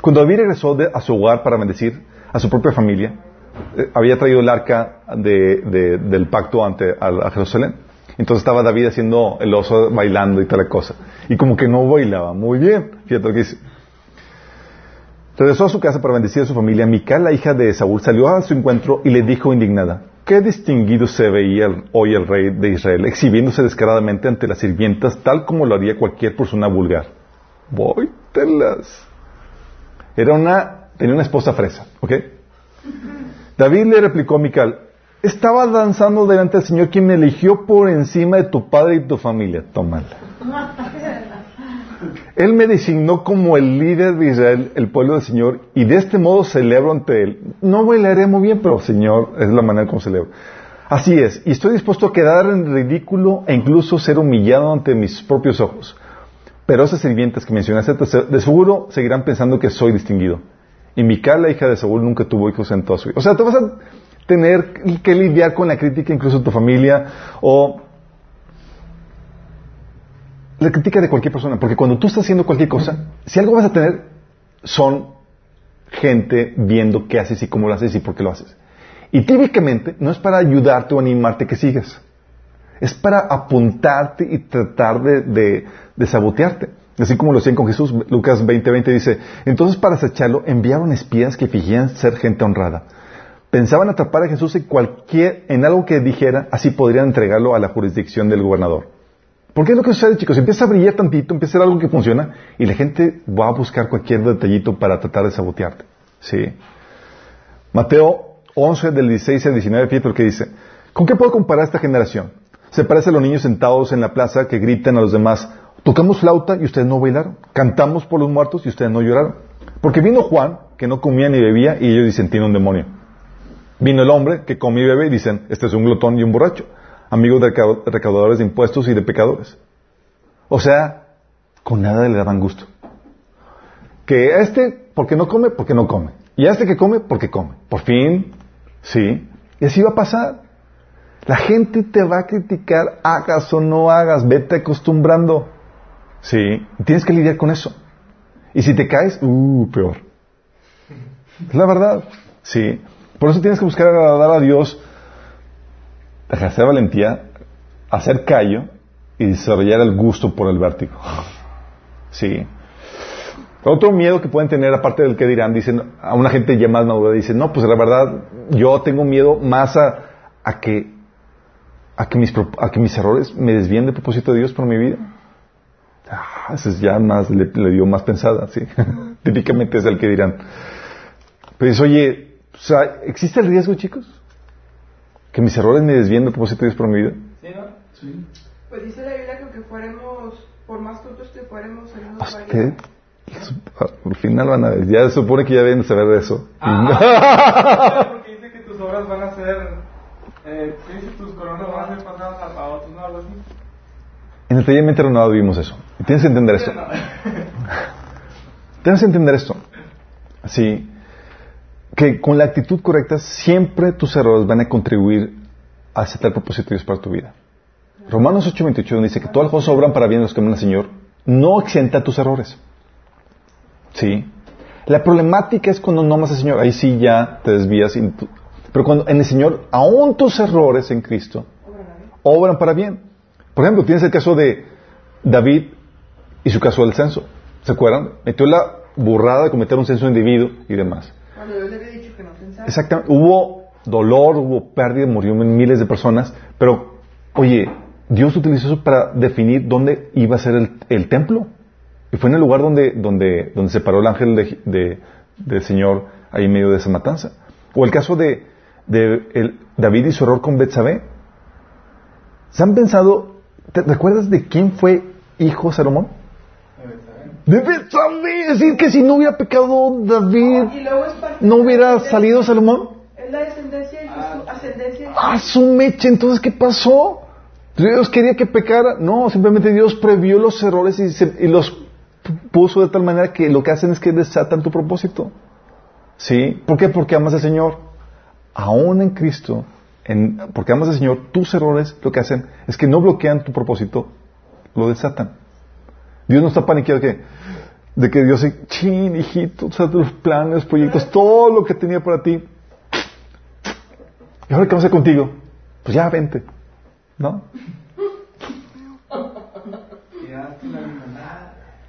Cuando David regresó a su hogar para bendecir a su propia familia, eh, había traído el arca de- de- del pacto ante Jerusalén. Entonces estaba David haciendo el oso bailando y tal cosa. Y como que no bailaba muy bien. Fíjate lo que dice. Regresó a su casa para bendecir a su familia. Mical, la hija de Saúl, salió a su encuentro y le dijo indignada, qué distinguido se veía hoy el rey de Israel, exhibiéndose descaradamente ante las sirvientas, tal como lo haría cualquier persona vulgar. Voy, telas. Era una, tenía una esposa fresa, ¿ok? David le replicó a Mical, estaba danzando delante del Señor quien me eligió por encima de tu padre y tu familia. Tómala. Él me designó como el líder de Israel, el pueblo del Señor, y de este modo celebro ante Él. No bailaré muy bien, pero Señor, es la manera como celebro. Así es, y estoy dispuesto a quedar en ridículo e incluso ser humillado ante mis propios ojos. Pero esas sirvientas que mencionaste, de seguro seguirán pensando que soy distinguido. Y Mical, la hija de Saúl, nunca tuvo hijos en toda su vida. O sea, te vas a tener que lidiar con la crítica incluso de tu familia o la crítica de cualquier persona, porque cuando tú estás haciendo cualquier cosa, si algo vas a tener, son gente viendo qué haces y cómo lo haces y por qué lo haces. Y típicamente no es para ayudarte o animarte que sigas, es para apuntarte y tratar de, de, de sabotearte. Así como lo hacían con Jesús, Lucas 20:20 dice, entonces para acecharlo enviaron espías que fingían ser gente honrada. Pensaban atrapar a Jesús en cualquier, en algo que dijera, así podrían entregarlo a la jurisdicción del gobernador. Porque es lo que sucede, chicos. Empieza a brillar tantito, empieza a ser algo que funciona y la gente va a buscar cualquier detallito para tratar de sabotearte. Sí. Mateo 11, del 16 al 19, fíjate que dice. ¿Con qué puedo comparar esta generación? Se parece a los niños sentados en la plaza que gritan a los demás, tocamos flauta y ustedes no bailaron. Cantamos por los muertos y ustedes no lloraron. Porque vino Juan, que no comía ni bebía, y ellos dicen, tiene un demonio. Vino el hombre que come y bebe y dicen, este es un glotón y un borracho amigos de recau- recaudadores de impuestos y de pecadores. O sea, con nada le daban gusto. Que a este, porque no come, porque no come. Y a este que come, porque come. Por fin, sí. Y así va a pasar. La gente te va a criticar, hagas o no hagas, vete acostumbrando. Sí. Tienes que lidiar con eso. Y si te caes, uh, peor. Es la verdad. Sí. Por eso tienes que buscar agradar a Dios ejercer valentía, hacer callo y desarrollar el gusto por el vértigo. Sí. Otro miedo que pueden tener, aparte del que dirán, dicen, a una gente ya más madura, dicen, no, pues la verdad, yo tengo miedo más a, a que, a que mis, a que mis errores me desvíen del propósito de Dios por mi vida. Ah, ese es ya más, le, le dio más pensada, sí. Típicamente es el que dirán. Pero dice, oye, o sea, ¿existe el riesgo, chicos? Que mis errores me desvíen del propósito de Dios para mi vida. ¿Sí, no? Sí. Pues dice la Biblia que aunque fuéramos, por más tontos que fuéramos, Usted, ayudar. al final van a ver, ya se supone que ya deben saber de eso. Ah, porque dice que tus obras van a ser. Eh, ¿qué dice? Tus coronas van a ser pasadas a, a otros, ¿no? Algo así. En el taller mente renovado vivimos eso. Y tienes que entender esto. Tienes que entender esto. Así, que con la actitud correcta siempre tus errores van a contribuir a aceptar propósito de Dios para tu vida. Romanos 8:28 dice que todas las cosas obran para bien los que aman al Señor. No exenta tus errores. ¿Sí? La problemática es cuando no amas al Señor. Ahí sí ya te desvías. tú- Pero cuando en el Señor, aún tus errores en Cristo obran para bien. Por ejemplo, tienes el caso de David y su caso del censo. ¿Se acuerdan? Metió la burrada de cometer un censo individuo y demás. Exactamente. Hubo dolor, hubo pérdida, murieron miles de personas, pero, oye, Dios utilizó eso para definir dónde iba a ser el, el templo. Y fue en el lugar donde, donde, donde se paró el ángel de- de- del Señor ahí en medio de esa matanza. O el caso de, de el- David y su error con Betsabé. ¿Se han pensado, te recuerdas de quién fue hijo Salomón? De Betsabé. Es decir, que si no hubiera pecado David, ¿no hubiera salido Salomón? Es la descendencia y su ascendencia. ¡Ah, su mecha! Entonces, ¿qué pasó? ¿Dios quería que pecara? No, simplemente Dios previó los errores y, se- y los puso de tal manera que lo que hacen es que desatan tu propósito. ¿Sí? ¿Por qué? Porque amas al Señor. Aún en Cristo, en- porque amas al Señor, tus errores lo que hacen es que no bloquean tu propósito, lo desatan. Dios no está paniqueado que, de que Dios se, chin, hijito, tus planes, proyectos, todo lo que tenía para ti, ¿Y ahora qué vamos a hacer contigo? Pues ya, vente. ¿No?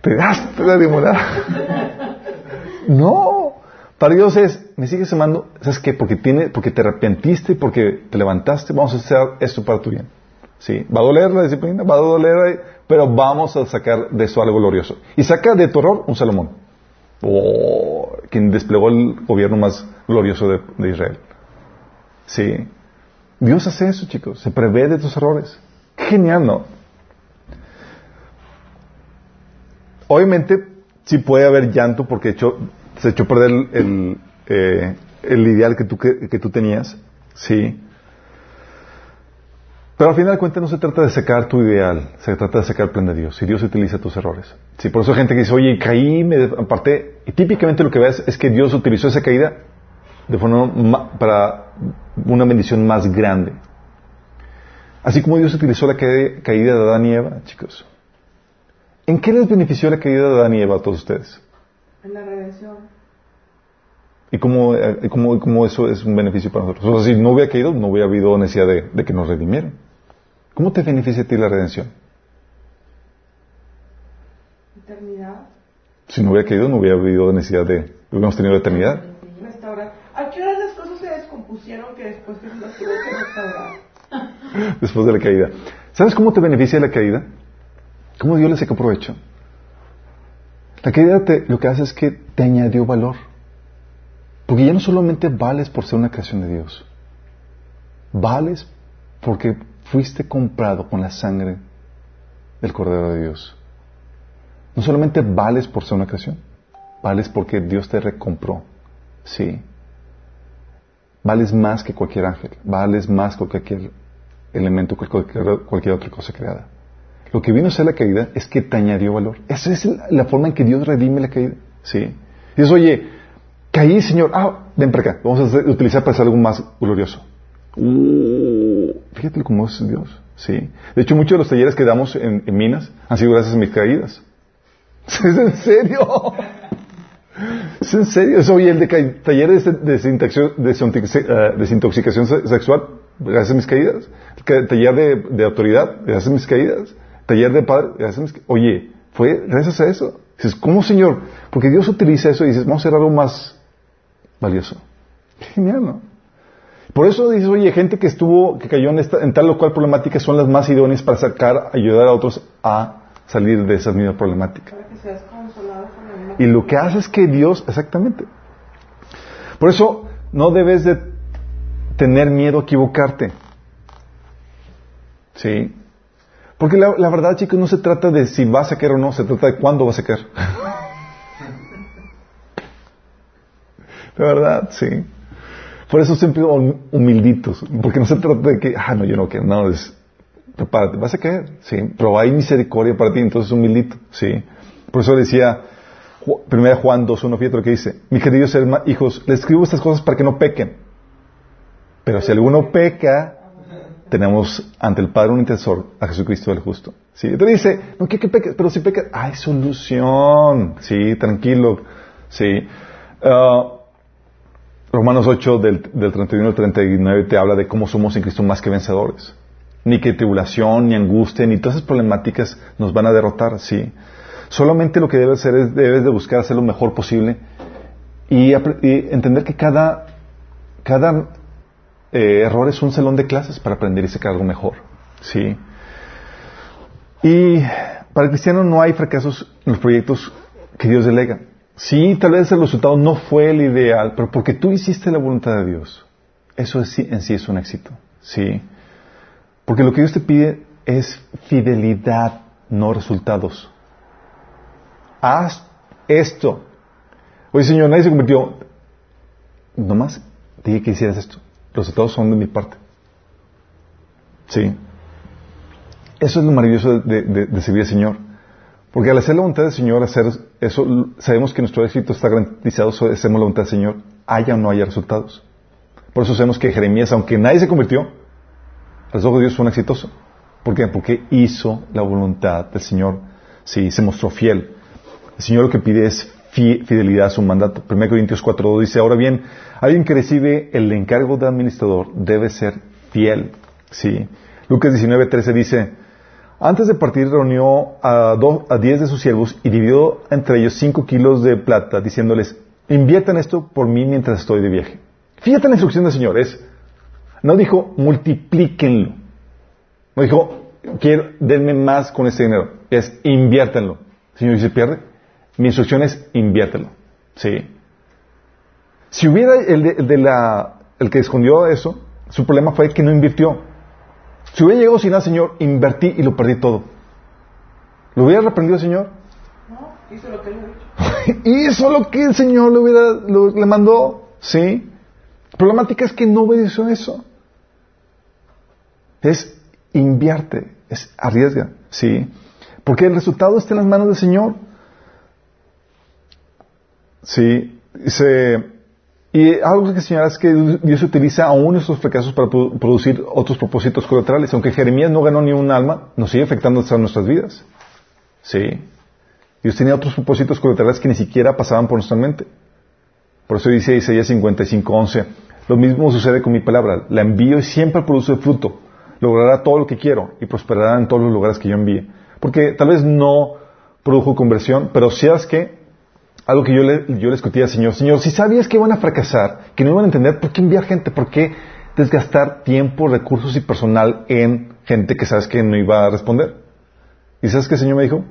Te daste la limonada. no. Para Dios es, me sigues amando, ¿sabes qué? Porque, tiene, porque te arrepentiste, porque te levantaste, vamos a hacer esto para tu bien. ¿Sí? Va a doler la disciplina, va a doler, pero vamos a sacar de eso algo glorioso. Y saca de tu error un Salomón. Oh, quien desplegó el gobierno más glorioso de, Israel. Sí. Dios hace eso, chicos. Se prevé de tus errores. Genial, ¿no? Obviamente, sí puede haber llanto porque se echó a perder eh, el ideal que tú, que, que tú tenías. Sí. Pero al final de cuentas no se trata de sacar tu ideal, se trata de sacar el plan de Dios. Y Dios utiliza tus errores. Sí, por eso hay gente que dice, oye, caí, me aparté. Y típicamente lo que ves es que Dios utilizó esa caída de forma ma- para una bendición más grande. Así como Dios utilizó la caída, caída de Adán y Eva, chicos. ¿En qué les benefició la caída de Adán y Eva a todos ustedes? En la redención. ¿Y cómo, eh, cómo- cómo eso es un beneficio para nosotros? O sea, si no hubiera caído, no hubiera habido necesidad de, de que nos redimieran. ¿Cómo te beneficia a ti la redención? Eternidad. Si no hubiera caído, no hubiera habido necesidad de... Hubiéramos tenido la eternidad. ¿A qué horas las cosas se descompusieron que después Jesús las tuvo que restaurar? después de la caída. ¿Sabes cómo te beneficia la caída? ¿Cómo Dios le saca provecho? La caída te- lo que hace es que te añadió valor. Porque ya no solamente vales por ser una creación de Dios. Vales porque fuiste comprado con la sangre del Cordero de Dios. No solamente vales por ser una creación, vales porque Dios te recompró. Sí. Vales más que cualquier ángel, vales más que cualquier elemento, cualquier, cualquier otra cosa creada. Lo que vino a ser la caída es que te añadió valor. Esa es la- forma en que Dios redime la caída. ¿Sí? Dices, oye, caí, Señor. Ah, ven para acá. Vamos a utilizar para hacer algo más glorioso. Uh, fíjate cómo es Dios. ¿Sí? De hecho, muchos de los talleres que damos en, minas han sido gracias a mis caídas. ¿Es en serio? ¿Es en serio? Es, oye, el de taller de eh, desintoxicación se- sexual, gracias a mis caídas. Taller de, de autoridad, gracias a mis caídas. Taller de padre, gracias a mis caídas. Oye, fue gracias a eso. Dices, ¿cómo, Señor? Porque Dios utiliza eso y dices, vamos a hacer algo más valioso. Genial, ¿no? Por eso dices, oye, gente que estuvo, que cayó en, esta, en tal o cual problemática son las más idóneas para sacar, ayudar a otros a salir de esas mismas problemáticas. Para que seas consolado con la misma Y lo que hace es que Dios, exactamente. Por eso no debes de tener miedo a equivocarte. ¿Sí? Porque la, la verdad, chicos, no se trata de si vas a caer o no, se trata de cuándo vas a caer. De verdad, sí. Por eso siempre hum- humilditos, porque no se trata de que, ah, no, yo no quiero, no, es, prepárate, vas a caer, sí, pero hay misericordia para ti, entonces humildito, sí. Por eso decía, Ju- primera Juan 2.1, fíjate lo que dice, mis queridos hijos, les escribo estas cosas para que no pequen. Pero si alguno peca, tenemos ante el Padre un intercesor, a Jesucristo el justo. ¿Sí? Entonces dice, no quiero que peques, pero si pecas, hay solución. Sí, tranquilo. Sí. Ah, Romanos 8 del, del 31 al 39 te habla de cómo somos en Cristo más que vencedores. Ni que tribulación, ni angustia, ni todas esas problemáticas nos van a derrotar, sí. Solamente lo que debes hacer es, debes de buscar hacer lo mejor posible y entender que cada, cada eh, error es un salón de clases para aprender y sacar algo mejor, sí. Y para el cristiano no hay fracasos en los proyectos que Dios delega. Sí, tal vez el resultado no fue el ideal, pero porque tú hiciste la voluntad de Dios, eso es- en sí es un éxito. Sí. Porque lo que Dios te pide es fidelidad, no resultados. Haz esto. Oye, Señor, nadie se convirtió. Nomás dije que hicieras esto. Los resultados son de mi parte. Sí. Eso es lo maravilloso de- de servir al Señor. Porque al hacer la voluntad del Señor, hacer sabemos que nuestro éxito está garantizado si hacemos la voluntad del Señor, haya o no haya resultados. Por eso sabemos que Jeremías, aunque nadie se convirtió, a los ojos de Dios fue un exitoso. ¿Por qué? Porque hizo la voluntad del Señor. Sí, se mostró fiel. El Señor lo que pide es fi- fidelidad a su mandato. 1 Corintios 4.2 dice, ahora bien, alguien que recibe el encargo de administrador debe ser fiel. Sí. Lucas 19.13 dice, antes de partir reunió a, do- a diez de sus siervos y dividió entre ellos cinco kilos de plata, diciéndoles, inviertan esto por mí mientras estoy de viaje. Fíjate la instrucción del Señor, es, no dijo, multiplíquenlo. No dijo, quiero, denme más con este dinero. Es, inviértanlo. El Señor dice, pierde. Mi instrucción es, inviértelo. Sí. Si hubiera el, de, el de la, el que escondió eso, su problema fue que no invirtió. Si hubiera llegado sin nada, Señor, invertí y lo perdí todo. ¿Lo hubiera reprendido el Señor? No, hizo lo que él dicho. Hizo lo que el Señor le, hubiera, lo- le mandó. ¿Sí? La problemática es que no obedeció eso. Es invierte, es arriesga. ¿Sí? Porque el resultado está en las manos del Señor. Sí. Dice, y algo que señalar es que Dios utiliza aún estos fracasos para produ- producir otros propósitos colaterales. Aunque Jeremías no ganó ni un alma, nos sigue afectando hasta nuestras vidas. Sí. Dios tenía otros propósitos colaterales que ni siquiera pasaban por nuestra mente. Por eso dice Isaías 55:11, lo mismo sucede con mi palabra, la envío y siempre produce fruto, logrará todo lo que quiero y prosperará en todos los lugares que yo envíe. Porque tal vez no produjo conversión, pero si es que algo que yo le, yo le discutía al Señor, Señor, si sabías que iban a fracasar, que no iban a entender, ¿por qué enviar gente? ¿Por qué desgastar tiempo, recursos y personal en gente que sabes que no iba a responder? ¿Y sabes qué el Señor me dijo?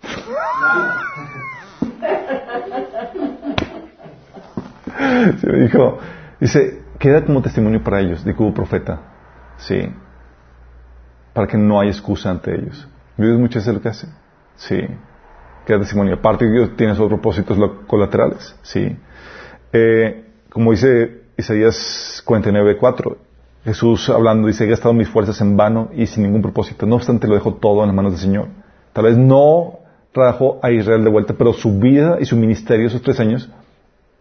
Se me dijo, dice, queda como testimonio para ellos de que hubo profeta. Sí. Para que no haya excusa ante ellos. Dios muchas veces lo que hace. Sí. Queda testimonio. Aparte, Dios tiene sus propósitos colaterales. Sí. Eh, como dice Isaías 49.4, Jesús hablando dice, he gastado mis fuerzas en vano y sin ningún propósito. No obstante, lo dejo todo en las manos del Señor. Tal vez no trajo a Israel de vuelta, pero su vida y su ministerio, esos tres años,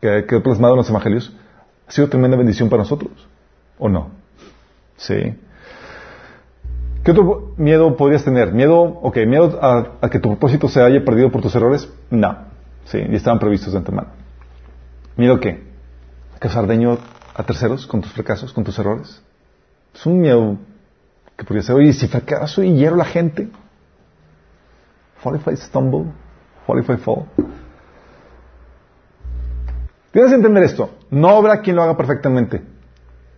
que quedó plasmado en los evangelios, ha sido tremenda bendición para nosotros. ¿O no? Sí. ¿Qué otro miedo podrías tener? ¿Miedo, ok, miedo a, que tu propósito se haya perdido por tus errores? No. Sí, y estaban previstos de antemano. ¿Miedo a qué? ¿A causar daño a terceros con tus fracasos, con tus errores? Es un miedo que podría ser, oye, si fracaso y hiero a la gente, fall if I stumble, fall if I fall. Tienes que entender esto. No habrá quien lo haga perfectamente.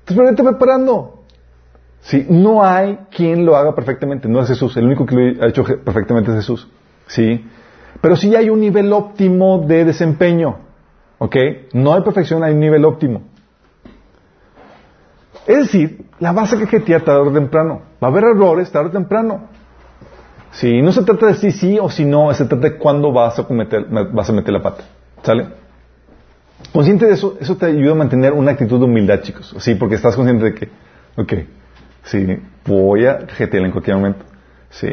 Entonces, vete preparando. Sí, no hay quien lo haga perfectamente. No es Jesús. El único que lo ha hecho perfectamente es Jesús. Sí. Pero sí hay un nivel óptimo de desempeño. ¿Ok? No hay perfección, hay un nivel óptimo. Es decir, la vas a cajetear tarde o temprano. Va a haber errores tarde o temprano. Sí, no se trata de si sí o si no, se trata de cuándo vas a, cometer, vas a meter la pata. ¿Sale? Consciente de eso, eso te ayuda a mantener una actitud de humildad, chicos. Sí, porque estás consciente de que, ok, sí, voy a cajetear en cualquier momento. Sí.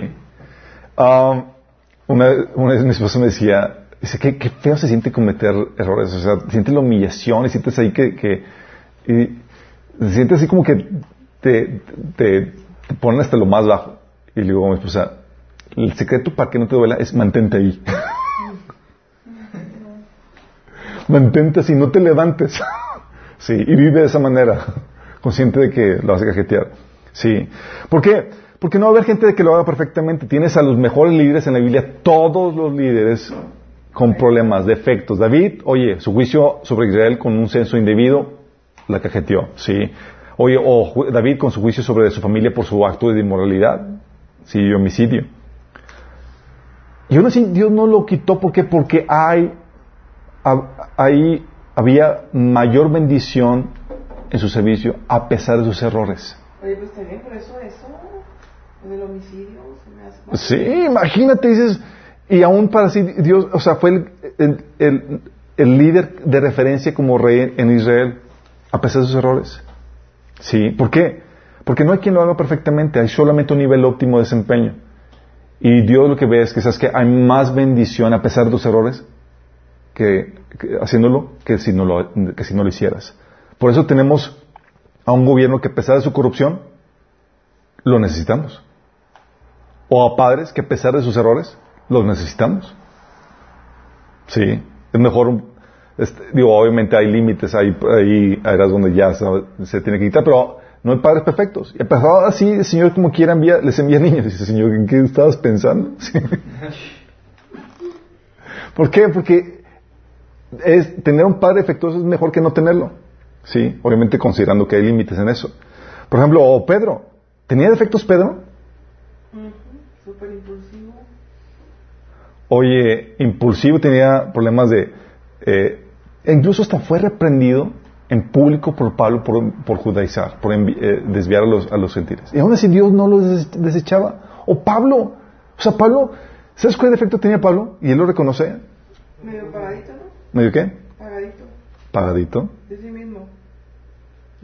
Una, una vez mi esposo me decía, dice, qué, qué feo se siente cometer errores. O sea, sientes la humillación y sientes ahí que, que y, sientes así como que te, te, te ponen hasta lo más bajo. Y le digo a mi esposa, el secreto para que no te duela es mantente ahí. mantente así, no te levantes. sí, y vive de esa manera, consciente de que lo vas a cajetear. Sí. ¿Por qué? Porque no va a haber gente que lo haga perfectamente. Tienes a los mejores líderes en la Biblia, todos los líderes con problemas, defectos. David, oye, su juicio sobre Israel con un censo indebido, la cajeteó, sí. Oye, o David con su juicio sobre su familia por su acto de inmoralidad, sí, y homicidio. Y aún así Dios no lo quitó, ¿por qué? Porque hay, ahí había mayor bendición en su servicio a pesar de sus errores. Oye, pues también por eso eso, del homicidio, se me hace mal. Sí, imagínate, dices, y aún para sí, Dios, o sea, fue el, el, el, el líder de referencia como rey en Israel, a pesar de sus errores. ¿Sí? ¿Por qué? Porque no hay quien lo haga perfectamente, hay solamente un nivel óptimo de desempeño. Y Dios lo que ve es que sabes que hay más bendición a pesar de tus errores que, que haciéndolo que si, no lo, que si no lo hicieras. Por eso tenemos a un gobierno que a pesar de su corrupción lo necesitamos. O a padres que a pesar de sus errores los necesitamos. Sí, es mejor, digo, obviamente hay límites, hay, hay áreas donde ya se, tiene que quitar, pero no hay padres perfectos. Y a pesar así, el Señor como quiera envía, les envía niños. Dice, Señor, ¿en qué estabas pensando? Sí. ¿Por qué? Porque es, tener un padre defectuoso es mejor que no tenerlo. Sí, obviamente considerando que hay límites en eso. Por ejemplo, Pedro. ¿Tenía defectos Pedro? Súper impulsivo. Oye, impulsivo, tenía problemas de... Eh, incluso hasta fue reprendido en público por Pablo por, por judaizar, por eh, desviar a los, a los gentiles. Y aún así Dios no lo desechaba. O Pablo. O sea, Pablo, ¿sabes cuál defecto tenía Pablo? Y él lo reconoce. Medio pagadito, ¿no? ¿Medio qué? Pagadito. Pagadito.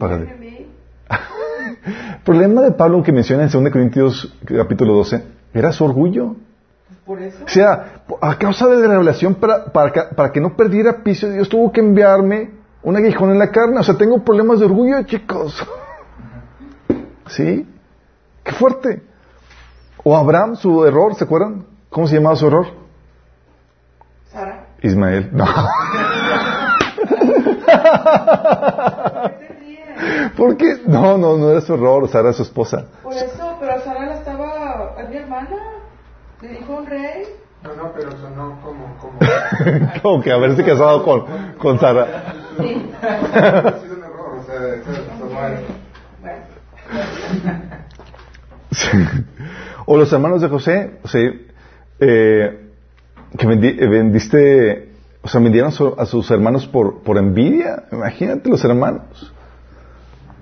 El problema de Pablo que menciona en 2 Corintios capítulo 12 era su orgullo. Por eso. O sea, a causa de la revelación, para, para, para que no perdiera piso, Dios tuvo que enviarme un aguijón en la carne. O sea, tengo problemas de orgullo, chicos. ¿Sí? Qué fuerte. O Abraham, su error, ¿se acuerdan? ¿Cómo se llamaba su error? Sara. Ismael. No. ¿Por qué? No, no, no era su error, Sara era su esposa. Por eso, pero Sara la estaba. Es mi hermana. Le dijo un rey. No, no, pero sonó como... como... Como que haberse casado con, con Sara. Sí. ha sido un error, o sea. Sí. O los hermanos de José, o sea, eh, que vendi- eh, vendiste, o sea, vendieron su- a sus hermanos por, por envidia. Imagínate los hermanos.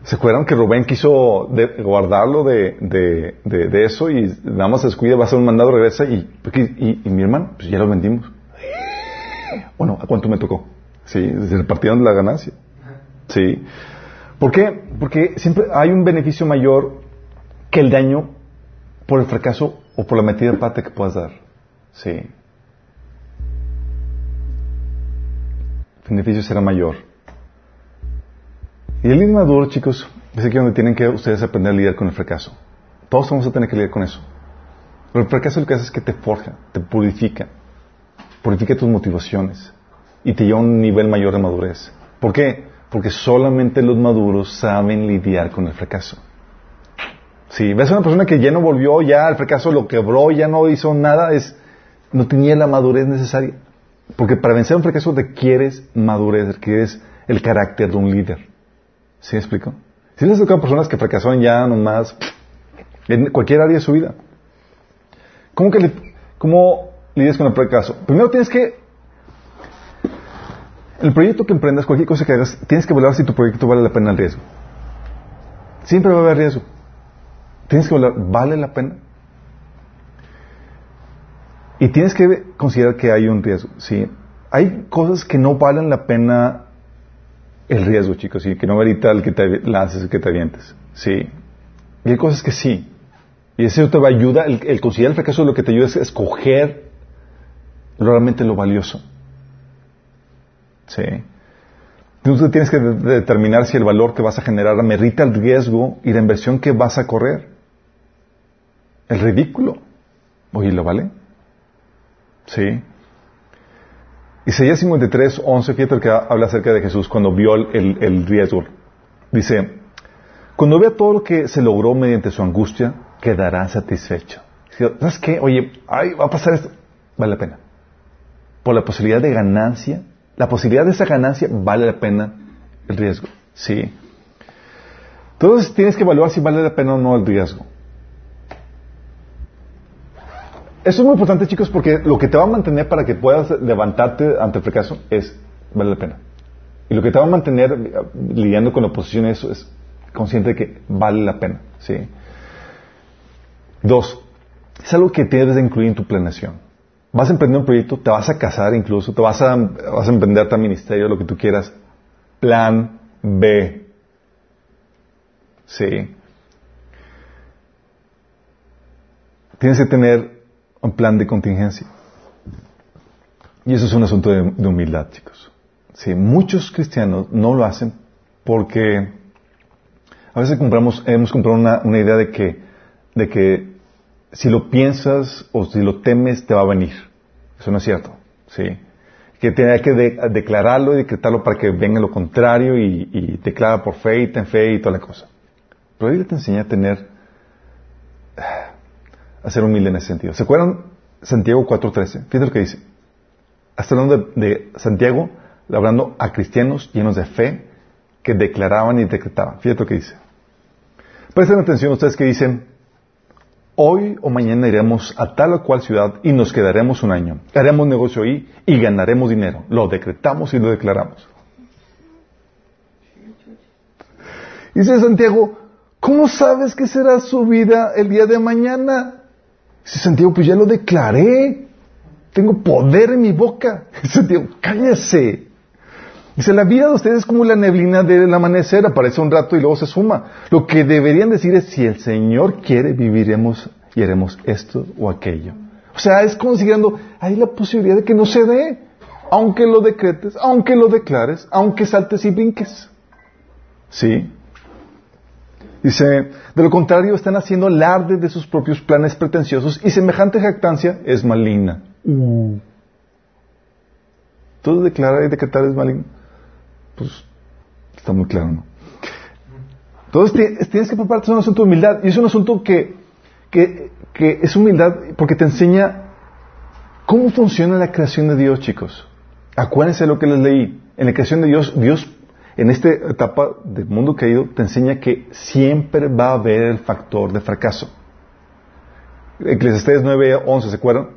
¿Se acuerdan que Rubén quiso de- guardarlo de, de, de, eso y nada más se descuida, va a hacer un mandado, regresa y, y, y mi hermano, pues ya lo vendimos. Bueno, ¿a cuánto me tocó? Sí, se repartieron la ganancia. Sí. ¿Por qué? Porque siempre hay un beneficio mayor que el daño por el fracaso o por la metida de pata que puedas dar. Sí. El beneficio será mayor. Y el líder maduro, chicos, es aquí donde tienen que ustedes aprender a lidiar con el fracaso. Todos vamos a tener que lidiar con eso. Pero el fracaso lo que hace es que te forja, te purifica, purifica tus motivaciones y te lleva a un nivel mayor de madurez. ¿Por qué? Porque solamente los maduros saben lidiar con el fracaso. Si ves a una persona que ya no volvió, ya el fracaso lo quebró, ya no hizo nada, es no tenía la madurez necesaria. Porque para vencer un fracaso requieres madurez, requieres el carácter de un líder. ¿Sí me explico? Si les toca a personas que fracasaron ya nomás en cualquier área de su vida. ¿Cómo, que li- ¿Cómo lidias con el fracaso? Primero tienes que El proyecto que emprendas, cualquier cosa que hagas, tienes que evaluar si tu proyecto vale la pena el riesgo. Siempre va a haber riesgo. Tienes que evaluar, ¿vale la pena? Y tienes que considerar que hay un riesgo. ¿sí? Hay cosas que no valen la pena el riesgo, chicos, y que no merita el que te lances, el que te avientes. Sí. Y hay cosas que sí. Y eso te va a ayudar, el, el considerar el fracaso lo que te ayuda es escoger realmente lo valioso. Sí. Entonces tienes que de- determinar si el valor que vas a generar merita el riesgo y la inversión que vas a correr. El ridículo. Oye, ¿lo vale? Sí. Isaías 53, 11, fíjate el que habla acerca de Jesús cuando vio el, el- el riesgo. Dice, cuando vea todo lo que se logró mediante su angustia, quedará satisfecho. ¿Sabes qué? Oye, ay, va a pasar esto. Vale la pena. Por la posibilidad de ganancia, la posibilidad de esa ganancia vale la pena el riesgo. Sí. Entonces tienes que evaluar si vale la pena o no el riesgo. Eso es muy importante, chicos, porque lo que te va a mantener para que puedas levantarte ante el fracaso es vale la pena. Y lo que te va a mantener eh, lidiando con la oposición es, es consciente de que vale la pena. ¿sí? Dos, es algo que debes de incluir en tu planeación. Vas a emprender un proyecto, te vas a casar incluso, te vas a, vas a emprender tu ministerio, lo que tú quieras. Plan B. Sí. Tienes que tener un plan de contingencia. Y eso es un asunto de, humildad, chicos. Sí, muchos cristianos no lo hacen porque a veces compramos, hemos comprado una, una idea de que, de que si lo piensas o si lo temes te va a venir. Eso no es cierto. Sí. Que tiene que de- declararlo y decretarlo para que venga lo contrario y, y declara por fe y ten fe y toda la cosa. Pero la Biblia te enseña a tener, a ser humilde en ese sentido. ¿Se acuerdan Santiago 4.13? Fíjate lo que dice. Hasta hablando de, de Santiago, hablando a cristianos llenos de fe que declaraban y decretaban. Fíjate lo que dice. Presten atención ustedes que dicen, hoy o mañana iremos a tal o cual ciudad y nos quedaremos un año. Haremos negocio ahí y ganaremos dinero. Lo decretamos y lo declaramos. Dice Santiago, ¿cómo sabes que será su vida el día de mañana? Dice Santiago, pues ya lo declaré. Tengo poder en mi boca. Dice Santiago, cállese. Dice, la vida de ustedes es como la neblina del amanecer, aparece un rato y luego se suma. Lo que deberían decir es, si el Señor quiere, viviremos y haremos esto o aquello. O sea, es considerando, hay la posibilidad de que no se dé, aunque lo decretes, aunque lo declares, aunque saltes y brinques. ¿Sí? Dice, de lo contrario, están haciendo alarde de sus propios planes pretenciosos y semejante jactancia es maligna. Uh. Todo declarar y decretar es maligno. Pues está muy claro, ¿no? Entonces ti- tienes que prepararte, es un asunto de humildad. Y es un asunto que, que, que es humildad porque te enseña cómo funciona la creación de Dios, chicos. Acuérdense de lo que les leí. En la creación de Dios, Dios, en esta etapa del mundo caído, te enseña que siempre va a haber el factor de fracaso. Eclesiastés 9, 11, ¿se acuerdan?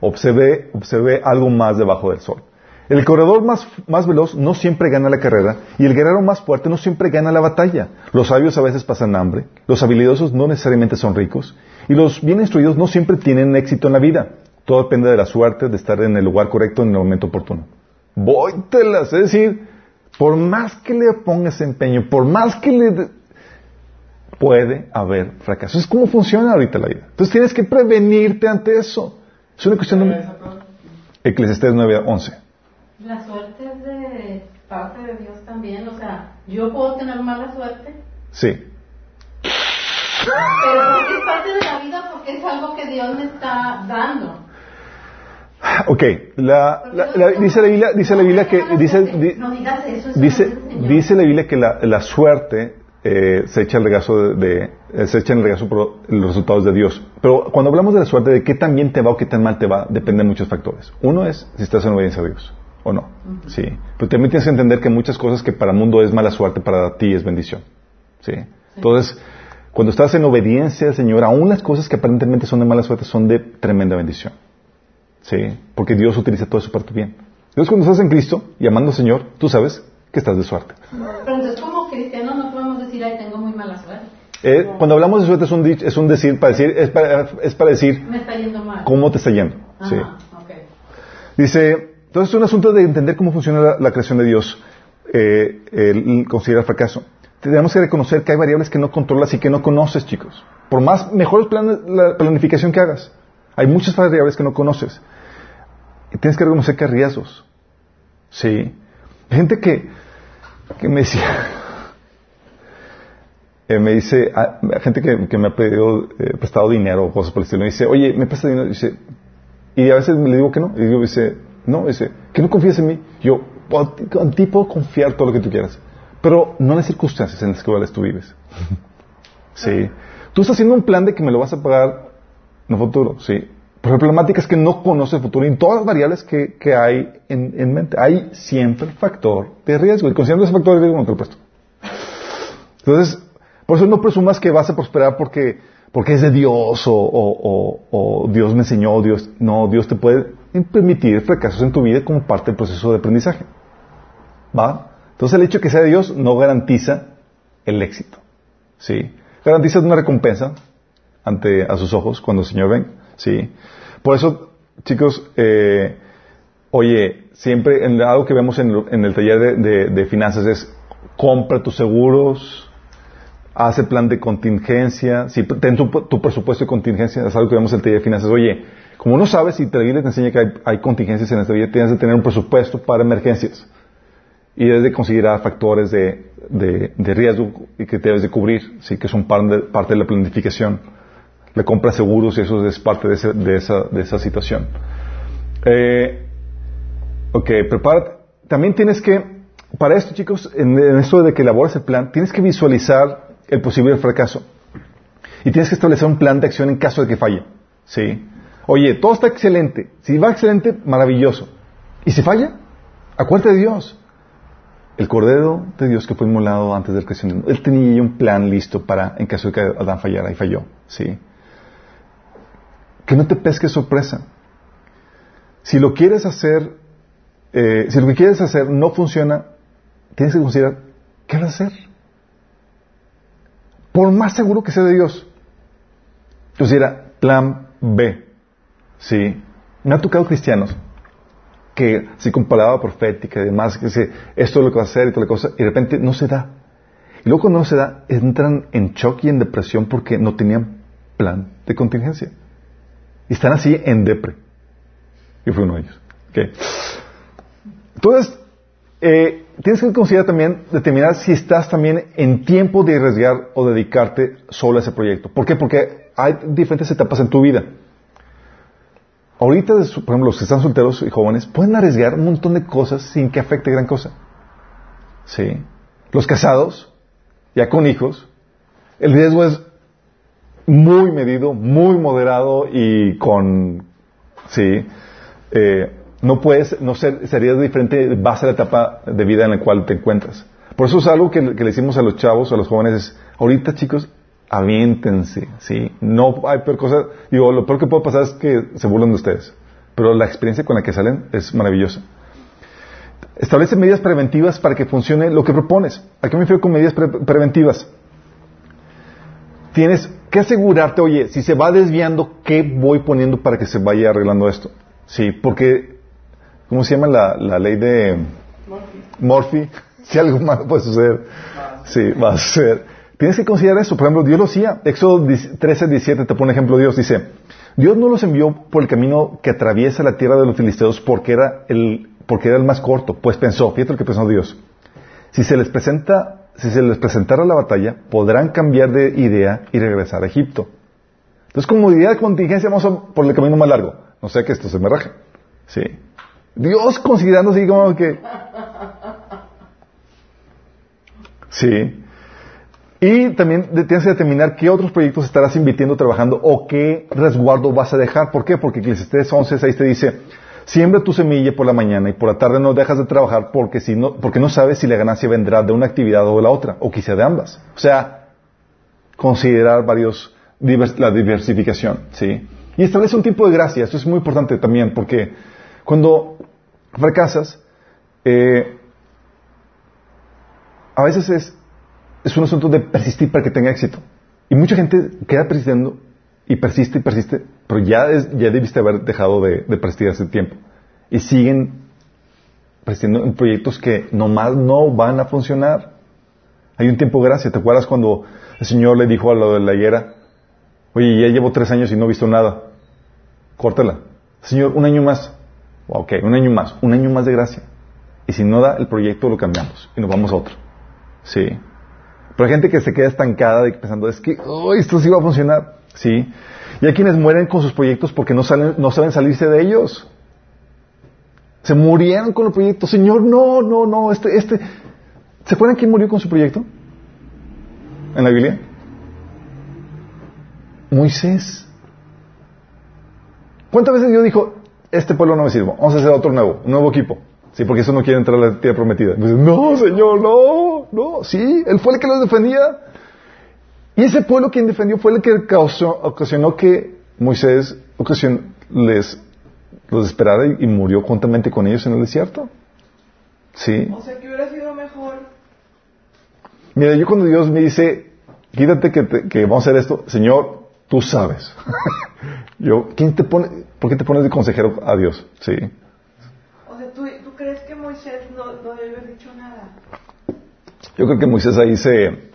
Observe, observe algo más debajo del sol. El corredor más, más veloz no siempre gana la carrera y el guerrero más fuerte no siempre gana la batalla. Los sabios a veces pasan hambre, los habilidosos no necesariamente son ricos y los bien instruidos no siempre tienen éxito en la vida. Todo depende de la suerte de estar en el lugar correcto en el momento oportuno. Vóytelas, es decir, por más que le pongas empeño, por más que le... puede haber fracaso. Es como funciona ahorita la vida. Entonces tienes que prevenirte ante eso. Es una cuestión de... Eclesiastés 9, 11. La suerte es de parte de Dios también, o sea, yo puedo tener mala suerte, Sí. pero es parte de la vida, porque es algo que Dios me está dando. Ok, la, la- la- dice la Biblia, dice la Biblia que dice, di- dice, dice la Biblia que la, suerte eh, se echa el regazo de, de- eh, se echa en el regazo por los resultados de Dios. Pero cuando hablamos de la suerte, de qué tan bien te va o qué tan mal te va, depende de muchos factores. Uno es si estás en obediencia a Dios o no. Sí. Pero también tienes que entender que muchas cosas que para el mundo es mala suerte, para ti es bendición. Sí. Entonces, cuando estás en obediencia al Señor, aún las cosas que aparentemente son de mala suerte son de tremenda bendición. Sí, porque Dios utiliza todo eso para tu bien. Dios cuando estás en Cristo y amando al Señor, tú sabes que estás de suerte. Pero entonces como cristianos no podemos decir, ay, tengo muy mala suerte. Eh, cuando hablamos de suerte es un, es un decir, para decir, es para, es para decir Me está yendo mal. cómo te está yendo. Sí. Dice, entonces es un asunto de entender cómo funciona la, la creación de Dios, eh, el considerar fracaso. Tenemos que reconocer que hay variables que no controlas y que no conoces, chicos. Por más mejores planes, la planificación que hagas, hay muchas variables que no conoces. Y tienes que reconocer que hay riesgos. Sí. Gente que, que me decía, eh, me dice, ah, gente que, que me ha pedido eh, prestado dinero o cosas por el estilo, me dice, oye, me presta dinero, y a veces le digo que no, y digo, dice, no, dice, que no confíes en mí. Yo, "Oh, ti- en ti puedo confiar todo lo que tú quieras, pero no en las circunstancias en las cuales tú vives. sí. Tú estás haciendo un plan de que me lo vas a pagar el futuro, sí. Pero la problemática es que no conoces el futuro y todas las variables que, que hay en, en mente. Hay siempre factor de riesgo. Y considerando ese factor de riesgo, no te lo. Entonces, por eso no presumas que vas a prosperar porque, porque es de Dios o, o- Dios me enseñó, Dios. No, Dios te puede permitir fracasos en tu vida como parte del proceso de aprendizaje. ¿Va? Entonces el hecho de que sea Dios no garantiza el éxito. ¿Sí? Garantiza una recompensa ante a sus ojos cuando el Señor venga. ¿Sí? Por eso, chicos, eh, oye, siempre en algo que vemos en, en el taller de, de- de finanzas es compra tus seguros, haz el plan de contingencia, si ten tu, tu presupuesto de contingencia, es algo que vemos en el taller de finanzas. Oye, como no sabes la Biblia te enseña que hay, hay contingencias en esta vida, tienes que tener un presupuesto para emergencias. Y debes de considerar factores de, de- de riesgo y que debes de cubrir, sí, que son parte de, parte de la planificación. La compra seguros y eso es parte de, ese- de esa, de esa situación. Eh, ok, prepárate. También tienes que, para esto chicos, en, en esto de que elabores el plan, tienes que visualizar el posible fracaso. Y tienes que establecer un plan de acción en caso de que falle. ¿Sí? Oye, todo está excelente. Si va excelente, maravilloso. Y si falla, acuérdate de Dios. El Cordero de Dios que fue inmolado antes del crecimiento. Él tenía un plan listo para, en caso de que Adán fallara y falló. ¿Sí? Que no te pesque sorpresa. Si lo quieres hacer, eh, si lo que quieres hacer no funciona, tienes que considerar, ¿qué vas a hacer? Por más seguro que sea de Dios. Entonces era plan B. ¿Sí? Me ha tocado cristianos que, así con palabra profética y demás, que dice, esto es lo que va a hacer y toda la cosa, y de repente no se da. Y luego cuando no se da, entran en shock y en depresión porque no tenían plan de contingencia. Y están así en depre. Yo fui uno de ellos. Ok. Entonces, eh, tienes que considerar también, determinar si estás también en tiempo de arriesgar o dedicarte solo a ese proyecto. ¿Por qué? Porque hay diferentes etapas en tu vida. Ahorita, por ejemplo, los que están solteros y jóvenes pueden arriesgar un montón de cosas sin que afecte gran cosa. Sí. Los casados, ya con hijos, el riesgo es muy medido, muy moderado y con, sí, eh, no puedes, no ser, sería diferente base a la etapa de vida en la cual te encuentras. Por eso es algo que, le decimos a los chavos, a los jóvenes, es, ahorita chicos, aviéntense, ¿sí? No hay peor cosa, digo, lo peor que puede pasar es que se burlen de ustedes, pero la experiencia con la que salen es maravillosa. Establece medidas preventivas para que funcione lo que propones. ¿A qué me refiero con medidas pre- preventivas? Tienes que asegurarte, oye, si se va desviando, ¿qué voy poniendo para que se vaya arreglando esto? Sí, porque, ¿cómo se llama la, la ley de Murphy? Si algo malo puede suceder, sí, va a suceder. Tienes que considerar eso. Por ejemplo, Dios lo hacía. Éxodo 13, 17 te pone ejemplo Dios. Dice, Dios no los envió por el camino que atraviesa la tierra de los filisteos porque era el, porque era el más corto. Pues pensó, fíjate lo que pensó Dios. Si se les presenta, si se les presentara la batalla, podrán cambiar de idea y regresar a Egipto. Entonces, como idea de contingencia, vamos por el camino más largo. No sé que esto se me raje. Sí. Dios considerando así como que... Sí. Y también tienes que determinar qué otros proyectos estarás invirtiendo, trabajando o qué resguardo vas a dejar. ¿Por qué? Porque Eclesiastés 11, 6 te dice, siembra tu semilla por la mañana y por la tarde no dejas de trabajar porque, si no, porque no sabes si la ganancia vendrá de una actividad o de la otra, o quizá de ambas. O sea, considerar varios, divers- la diversificación, ¿sí? Y establece un tiempo de gracia, esto es muy importante también, porque cuando fracasas, eh, a veces es, es un asunto de persistir para que tenga éxito. Y mucha gente queda persistiendo y persiste y persiste, pero ya, es- ya debiste haber dejado de, de persistir hace tiempo. Y siguen persistiendo en proyectos que nomás no van a funcionar. Hay un tiempo de gracia. ¿Te acuerdas cuando el Señor le dijo a lo de la higuera, oye, ya llevo tres años y no he visto nada? Córtala. Señor, un año más. Ok, un año más. Un año más de gracia. Y si no da el proyecto, lo cambiamos y nos vamos a otro. Sí. Pero hay gente que se queda estancada pensando, es que, oh, esto sí va a funcionar. Sí. Y hay quienes mueren con sus proyectos porque no, salen, no saben salirse de ellos. Se murieron con el proyecto. Señor, no, no, no, este, este. ¿Se acuerdan quién murió con su proyecto? ¿En la Biblia? Moisés. ¿Cuántas veces Dios dijo, este pueblo no me sirve, vamos a hacer otro nuevo, un nuevo equipo? Sí, porque eso no quiere entrar a la tierra prometida. No, Señor, no, no, sí, Él fue el que los defendía. Y ese pueblo quien defendió fue el que causó, ocasionó que Moisés ocasion- les los esperara y, y murió juntamente con ellos en el desierto. Sí. O sea, que hubiera sido mejor. Mira, yo cuando Dios me dice, quítate que, te- que vamos a hacer esto, Señor, tú sabes. yo, ¿quién te pone, por qué te pones de consejero a Dios? Sí. O sea, ¿tú, tú crees que Moisés no, no debe haber dicho nada? Yo creo que Moisés ahí se,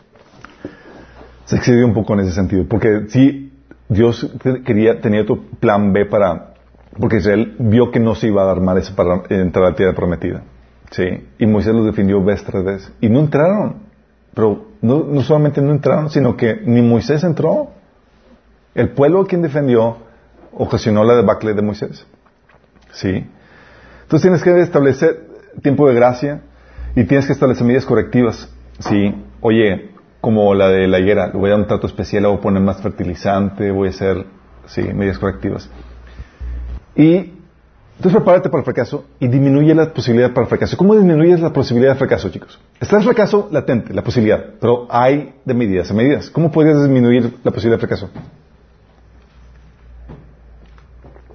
se excedió un poco en ese sentido, porque sí, Dios quería, tenía otro plan B para, porque Israel vio que no se iba a dar mal para entrar a la tierra prometida. Sí, y Moisés los defendió vez tras vez. Y no entraron. Pero no, no solamente no entraron, sino que ni Moisés entró. El pueblo quien defendió ocasionó la debacle de Moisés. Sí. Entonces tienes que establecer tiempo de gracia y tienes que establecer medidas correctivas. Sí. Oye, como la de la higuera, le voy a dar un trato especial, le voy a poner más fertilizante, voy a hacer, sí, medidas correctivas. Y entonces prepárate para el fracaso y disminuye la posibilidad para el fracaso. ¿Cómo disminuyes la posibilidad de fracaso, chicos? Está el fracaso latente, la posibilidad, pero hay de medidas a medidas. ¿Cómo podrías disminuir la posibilidad de fracaso?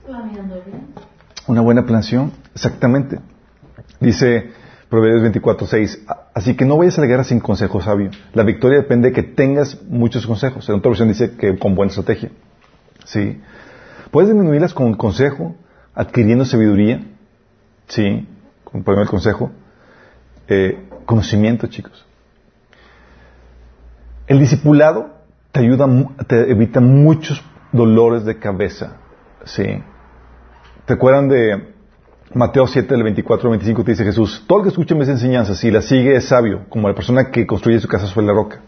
Planeando bien. Una buena planeación, exactamente. Dice Proverbios 24:6, así que no vayas a la guerra sin consejo sabio. La victoria depende de que tengas muchos consejos. En otra versión dice que con buena estrategia. Sí. Puedes disminuirlas con consejo, adquiriendo sabiduría. Sí, con el consejo. Eh, conocimiento, chicos. El discipulado te ayuda, te evita muchos dolores de cabeza. Sí. ¿Te acuerdan de Mateo 7, del 24 al 25? Te dice Jesús, todo el que escuche mis enseñanzas y las sigue es sabio, como la persona que construye su casa sobre la roca.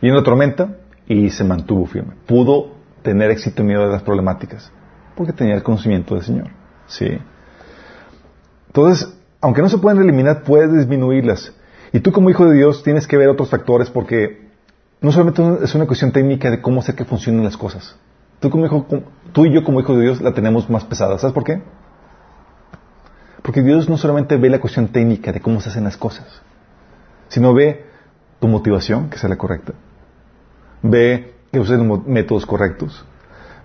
En la tormenta, y se mantuvo firme. Pudo tener éxito en medio de las problemáticas, porque tenía el conocimiento del Señor. Sí. Entonces, aunque no se pueden eliminar, puedes disminuirlas. Y tú como hijo de Dios tienes que ver otros factores porque no solamente es una cuestión técnica de cómo hacer que funcionen las cosas. Tú, como hijo, tú y yo como hijos de Dios la tenemos más pesada. ¿Sabes por qué? Porque Dios no solamente ve la cuestión técnica de cómo se hacen las cosas, sino ve tu motivación, que sea la correcta. Ve que uses los métodos correctos.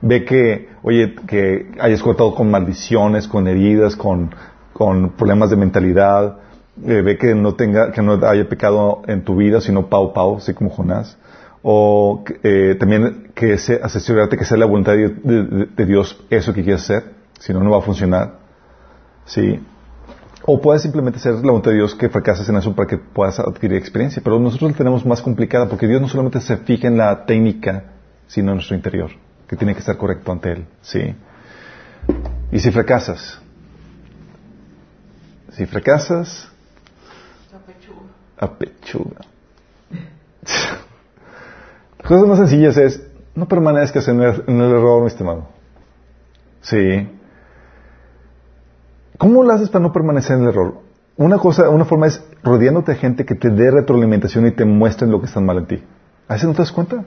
Ve que, oye, que hayas cortado con maldiciones, con heridas, con, con problemas de mentalidad. Eh, ve que no tenga, que no haya pecado en tu vida, sino pau pau, así como Jonás. O eh, también que se, asegurarte que sea la voluntad de, de- de Dios eso que quieres hacer, si no, no va a funcionar. Sí. O puedes simplemente hacer la voluntad de Dios que fracases en eso para que puedas adquirir experiencia. Pero nosotros la tenemos más complicada porque Dios no solamente se fija en la técnica, sino en nuestro interior, que tiene que estar correcto ante Él. Sí. Y si fracasas, si fracasas, apechuga. Las cosas más sencillas es, no permanezcas en el, en el error, mi estimado. Sí. ¿Cómo lo haces para no permanecer en el error? Una cosa, una forma es rodeándote de gente que te dé retroalimentación y te muestren lo que está mal en ti. ¿A veces no te das cuenta?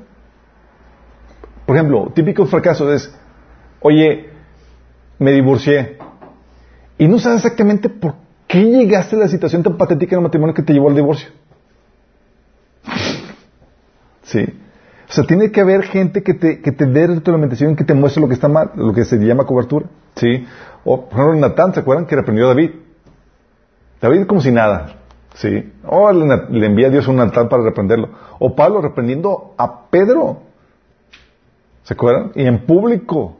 Por ejemplo, típico fracaso es, oye, me divorcié. Y no sabes exactamente por qué llegaste a la situación tan patética en el matrimonio que te llevó al divorcio. Sí. O sea, tiene que haber gente que te, que te dé retroalimentación, que te muestre lo que está mal, lo que se llama cobertura. Sí. O, por ejemplo, Natán, ¿se acuerdan que reprendió a David? David como si nada. ¿Sí? O le, le envía a Dios un altar para reprenderlo. O Pablo reprendiendo a Pedro. ¿Se acuerdan? Y en público.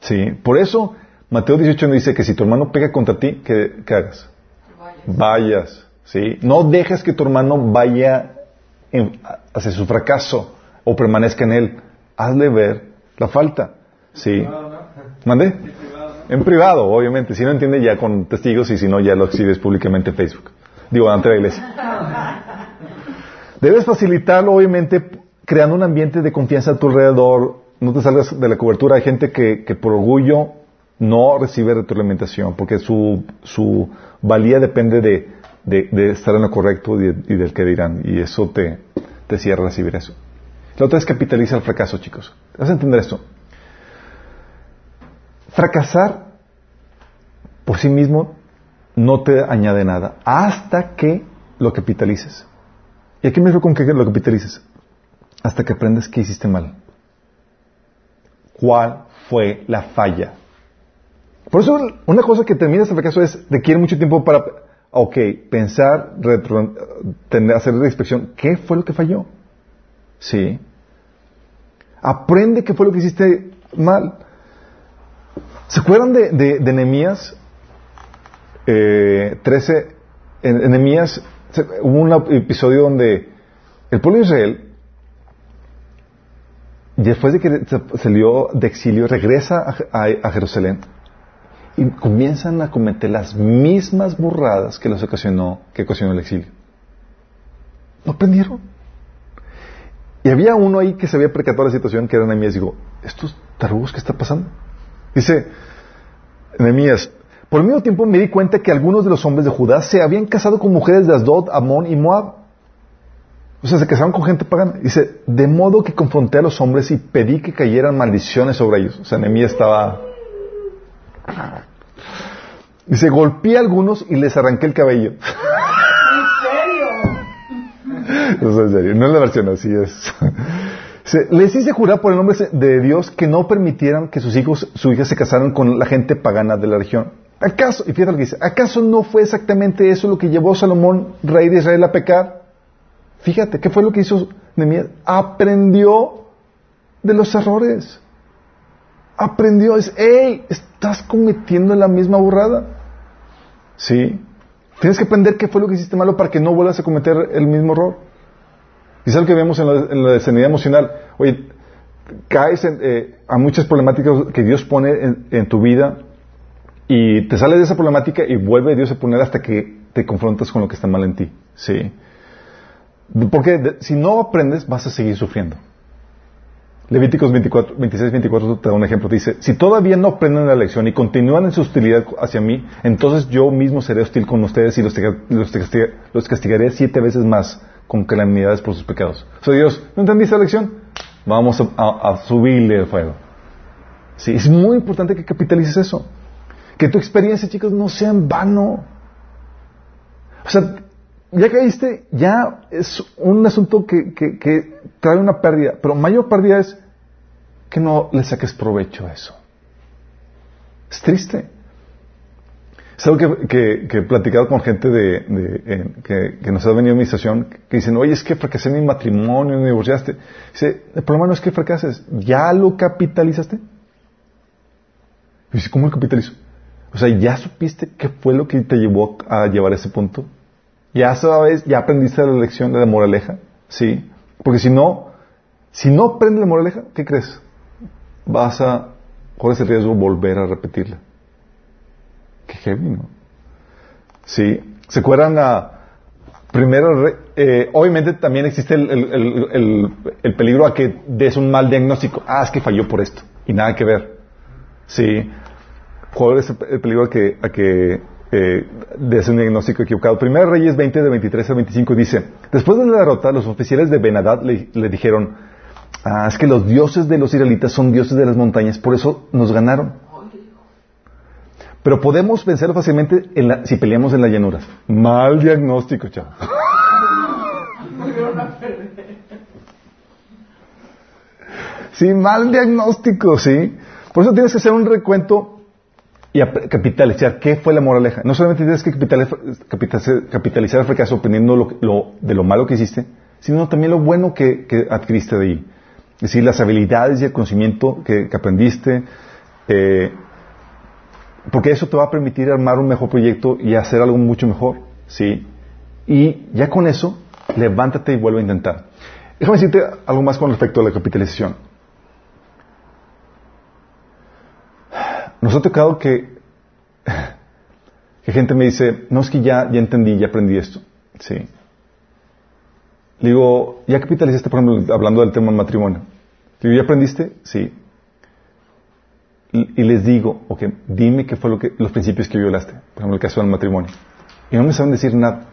Sí. Por eso, Mateo 18 nos dice que si tu hermano pega contra ti, ¿qué, qué hagas? Vayas. ¿Sí? No dejes que tu hermano vaya en- hacia su fracaso o permanezca en él. Hazle ver la falta. ¿Sí? ¿Mande? En privado, obviamente. Si no entiende, ya con testigos y si no, ya lo exhibes públicamente en Facebook. Digo, ante la iglesia. Debes facilitarlo, obviamente, creando un ambiente de confianza a tu alrededor. No te salgas de la cobertura. Hay gente que, que por orgullo no recibe retroalimentación porque su, su valía depende de, de- estar en lo correcto y, de- y del que dirán. Y eso te, te cierra recibir eso. La otra es capitaliza el fracaso, chicos. ¿Vas a entender esto? Fracasar por sí mismo no te añade nada hasta que lo capitalices. ¿Y aquí me refiero con que lo capitalices? Hasta que aprendes que hiciste mal. ¿Cuál fue la falla? Por eso una cosa que termina este fracaso es requiere mucho tiempo para, ok, pensar, retro- tener, hacer la inspección. ¿Qué fue lo que falló? Sí. Aprende qué fue lo que hiciste mal. ¿Se acuerdan de, de, de Nehemías? Eh, 13, en, en Nehemías hubo un episodio donde el pueblo de Israel, después de que salió de exilio, regresa a, Jerusalén y comienzan a cometer las mismas burradas que les ocasionó, que ocasionó el exilio. No aprendieron. Y había uno ahí que se había percatado la situación, que era Nehemías, y digo, ¿estos tarugos qué está pasando? Dice Nehemías, por el mismo tiempo me di cuenta que algunos de los hombres de Judá se habían casado con mujeres de Asdod, Amón y Moab. O sea, se casaron con gente pagana. Dice, de modo que confronté a los hombres y pedí que cayeran maldiciones sobre ellos. O sea, Nehemías estaba... Dice, golpeé a algunos y les arranqué el cabello. ¿En serio? No, es en serio, no es la versión, así es. Les hice jurar por el nombre de Dios que no permitieran que sus hijos, su hija se casaran con la gente pagana de la región. ¿Acaso, y fíjate lo que dice, ¿acaso no fue exactamente eso lo que llevó Salomón, rey de Israel, a pecar? Fíjate, ¿qué fue lo que hizo Nehemías? Aprendió de los errores. Aprendió, es, hey, estás cometiendo la misma burrada. Sí. Tienes que aprender qué fue lo que hiciste malo para que no vuelvas a cometer el mismo error. Y es algo que vemos en la, en emocional. Oye, caes en, eh, a muchas problemáticas que Dios pone en, en tu vida y te sales de esa problemática y vuelve Dios a poner hasta que te confrontas con lo que está mal en ti. Sí. Porque si no aprendes, vas a seguir sufriendo. Levíticos 24, 26, 24 te da un ejemplo. Dice, si todavía no aprenden la lección y continúan en su hostilidad hacia mí, entonces yo mismo seré hostil con ustedes y los, los castigaré siete veces más con calamidades por sus pecados. O sea, Dios, ¿no entendiste la lección? Vamos a, subirle el fuego. Sí, es muy importante que capitalices eso. Que tu experiencia, chicos, no sea en vano. O sea, ya caíste, ya es un asunto que, que trae una pérdida, pero mayor pérdida es que no le saques provecho a eso. Es triste. Es algo que, que, he platicado con gente de, que, nos ha venido a mi que dicen, oye, es que fracasé en mi matrimonio, me divorciaste. Dice, el problema no es que fracases, ¿ya lo capitalizaste? Y dice, ¿cómo lo capitalizo? O sea, ¿ya supiste qué fue lo que te llevó a llevar a ese punto? ¿Ya sabes, ya aprendiste la lección de la moraleja? Sí. Porque si no, si no aprendes la moraleja, ¿qué crees? Vas a, corres el riesgo volver a repetirla. Qué heavy. Sí. ¿Se acuerdan a primero, re- eh, obviamente también existe el, el- el- el- el peligro a que des un mal diagnóstico. Ah, es que falló por esto. Y nada que ver. Sí. ¿Cuál es el el peligro a que, a que eh, un diagnóstico equivocado? Primero Reyes 20 de 23 a 25 dice, después de la derrota, los oficiales de Benadad le, le dijeron, ah, es que los dioses de los israelitas son dioses de las montañas, por eso nos ganaron. Pero podemos vencerlo fácilmente en la- si peleamos en las llanuras. Mal diagnóstico, chavo. Sí, mal diagnóstico, sí. Por eso tienes que hacer un recuento y ap- capitalizar qué fue la moraleja. No solamente tienes que capitalizar- capitalizar el fracaso aprendiendo lo, lo- de lo malo que hiciste, sino también lo bueno que, que adquiriste de ahí. Es decir, las habilidades y el conocimiento que, que aprendiste, eh, porque eso te va a permitir armar un mejor proyecto y hacer algo mucho mejor, ¿sí? Y ya con eso, levántate y vuelve a intentar. Déjame decirte algo más con respecto a la capitalización. Nos ha tocado que, que gente me dice, no es que ya, ya entendí, ya aprendí esto. Sí. Le digo, ¿ya capitalizaste, por ejemplo, hablando del tema del matrimonio? Digo, ¿ya aprendiste? Sí. Y, les digo, ok, dime qué fue lo que, los principios que violaste. Por ejemplo, el caso del matrimonio. Y no me saben decir nada.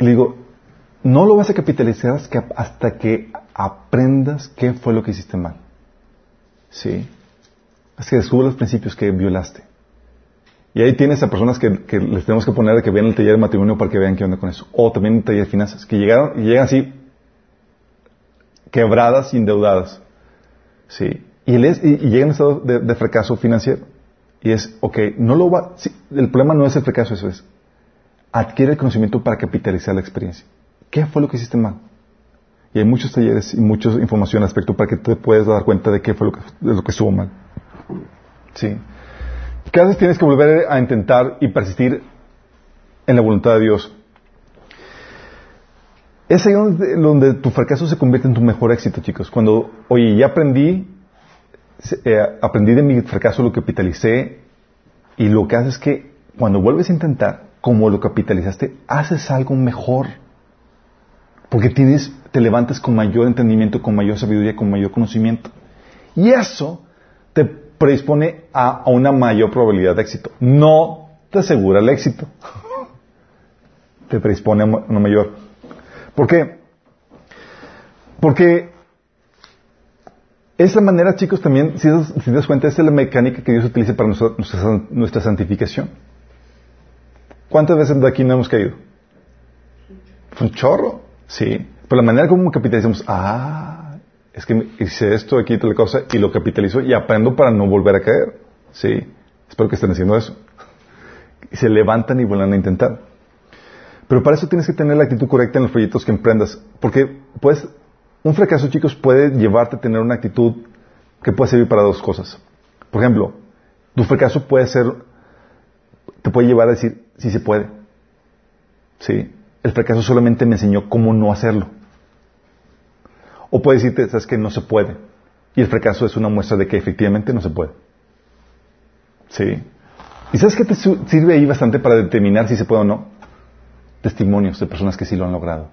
Y le digo, no lo vas a capitalizar hasta que- aprendas qué fue lo que hiciste mal. Sí. Hasta que descubras los principios que violaste. Y ahí tienes a personas que, que les tenemos que poner a que vean el taller de matrimonio para que vean qué onda con eso. O también el taller de finanzas, que llegaron y llegan así quebradas endeudadas. Sí. Y, él es- y, llegan en estado de, de fracaso financiero. Y es, ok, no lo va, sí, el problema no es el fracaso, eso es. Adquiere el conocimiento para capitalizar la experiencia. ¿Qué fue lo que hiciste mal? Y hay muchos talleres y mucha información al respecto para que te puedas dar cuenta de qué fue lo que, de lo que estuvo mal. Sí. Cada vez tienes que volver a intentar y persistir en la voluntad de Dios. Es ahí donde, donde tu fracaso se convierte en tu mejor éxito, chicos. Cuando, oye, ya aprendí, eh, aprendí de mi fracaso, lo capitalicé, y lo que haces es que cuando vuelves a intentar, como lo capitalizaste, haces algo mejor. Porque tienes, te levantas con mayor entendimiento, con mayor sabiduría, con mayor conocimiento. Y eso te predispone a, a una mayor probabilidad de éxito. No te asegura el éxito. te predispone a una mayor. ¿Por qué? Porque esa manera, chicos, también, si, das- das cuenta, esta es la mecánica que Dios utiliza para nuestra, santificación. ¿Cuántas veces de aquí no hemos caído? Un chorro, sí. Pero la manera como capitalizamos, ah, es que hice esto, aquí tal cosa, y lo capitalizo y aprendo para no volver a caer. Sí. Espero que estén haciendo eso. Y se levantan y vuelven a intentar. Pero para eso tienes que tener la actitud correcta en los proyectos que emprendas. Porque, pues, un fracaso, chicos, puede llevarte a tener una actitud que puede servir para dos cosas. Por ejemplo, tu fracaso puede ser, te puede llevar a decir, sí se puede. Sí. El fracaso solamente me enseñó cómo no hacerlo. O puede decirte, sabes que no se puede. Y el fracaso es una muestra de que efectivamente no se puede. Sí. ¿Y sabes qué te sirve ahí bastante para determinar si se puede o no? Testimonios de personas que sí lo han logrado.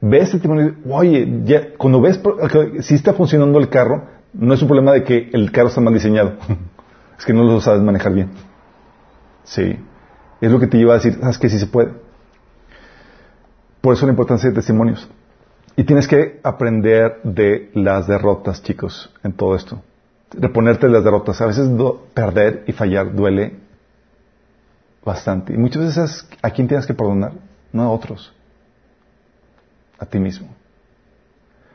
Ves testimonios, oye, ya, cuando ves que si está funcionando el carro, no es un problema de que el carro está mal diseñado. es que no lo sabes manejar bien. Sí. Es lo que te lleva a decir, sabes que sí se puede. Por eso la importancia de testimonios. Y tienes que aprender de las derrotas, chicos, en todo esto. Reponerte de las derrotas. A veces perder y fallar duele bastante. Y muchas veces, ¿a quién tienes que perdonar? No a otros. A ti mismo.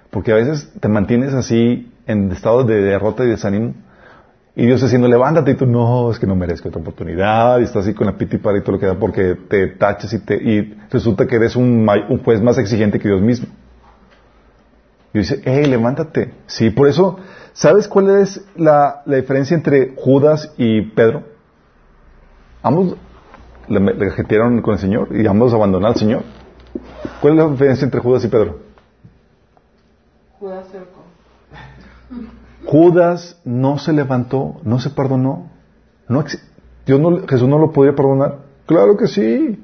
Porque a veces te mantienes así en estado de derrota y desánimo. Y Dios diciendo, levántate y tú, no, es que no merezco otra oportunidad. Y estás así con la piti para y todo lo que da porque te tachas y, te, y resulta que eres un, un juez más exigente que Dios mismo. Y dice, hey, levántate. Sí, por eso, ¿sabes cuál es la, la diferencia entre Judas y Pedro? Ambos le, le jetearon con el Señor y ambos abandonaron al Señor. ¿Cuál es la diferencia entre Judas y Pedro? Judas cerco. Judas no se levantó, no se perdonó. No, Dios no, Jesús no lo podía perdonar. Claro que sí.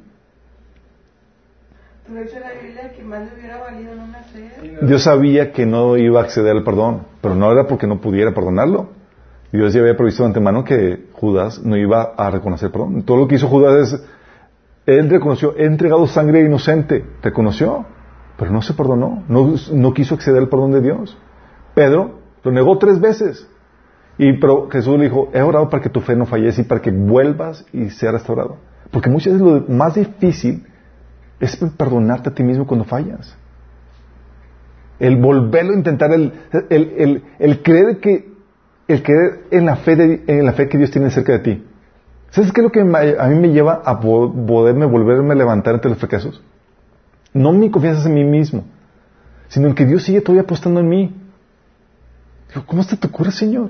Pero dice la Biblia que más le hubiera valido no nacer. Dios sabía que no iba a acceder al perdón, pero no era porque no pudiera perdonarlo. Dios ya había previsto de antemano que Judas no iba a reconocer perdón. Todo lo que hizo Judas es, él reconoció, he entregado sangre inocente, reconoció, pero no se perdonó, no, no quiso acceder al perdón de Dios. Pedro lo negó tres veces. Y pero Jesús le dijo, he orado para que tu fe no fallece y para que vuelvas y sea restaurado. Porque muchas veces lo más difícil es perdonarte a ti mismo cuando fallas. El volverlo a intentar, el, el, el creer que el creer en la fe, de- en la fe que Dios tiene cerca de ti. ¿Sabes qué es lo que a mí me lleva a po- poderme volverme a levantar entre los fracasos? No mi confianza en mí mismo, sino en que Dios sigue todavía apostando en mí. Digo, ¿cómo se te ocurre, Señor?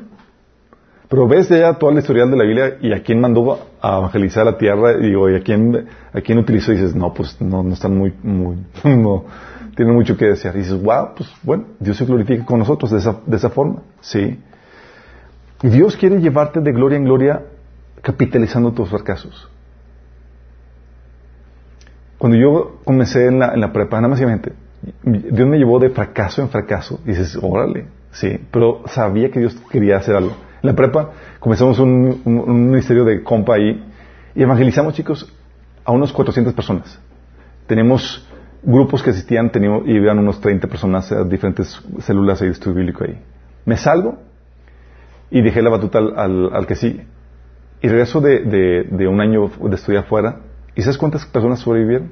Pero ves ya toda la historial de la Biblia y a quién mandó a evangelizar la tierra y, digo, y a quién, a quién utilizó y dices, no, pues no, no están muy, muy, no, tienen mucho que desear. Y dices, wow, pues bueno, Dios se glorifica con nosotros de esa, de esa forma, sí. Y Dios quiere llevarte de gloria en gloria capitalizando tus fracasos. Cuando yo comencé en la, en la prepa, nada más y mente, Dios me llevó de fracaso en fracaso. Y dices, órale, sí, pero sabía que Dios quería hacer algo. En la prepa comenzamos un, un- un ministerio de compa ahí y evangelizamos, chicos, a unos 400 personas. Tenemos grupos que asistían, teníamos, y iban unos 30 personas a diferentes células de estudio bíblico ahí. Me salgo y dejé la batuta al, al- al que sigue. Y regreso de, de- de un año de estudiar afuera. ¿Y sabes cuántas personas sobrevivieron?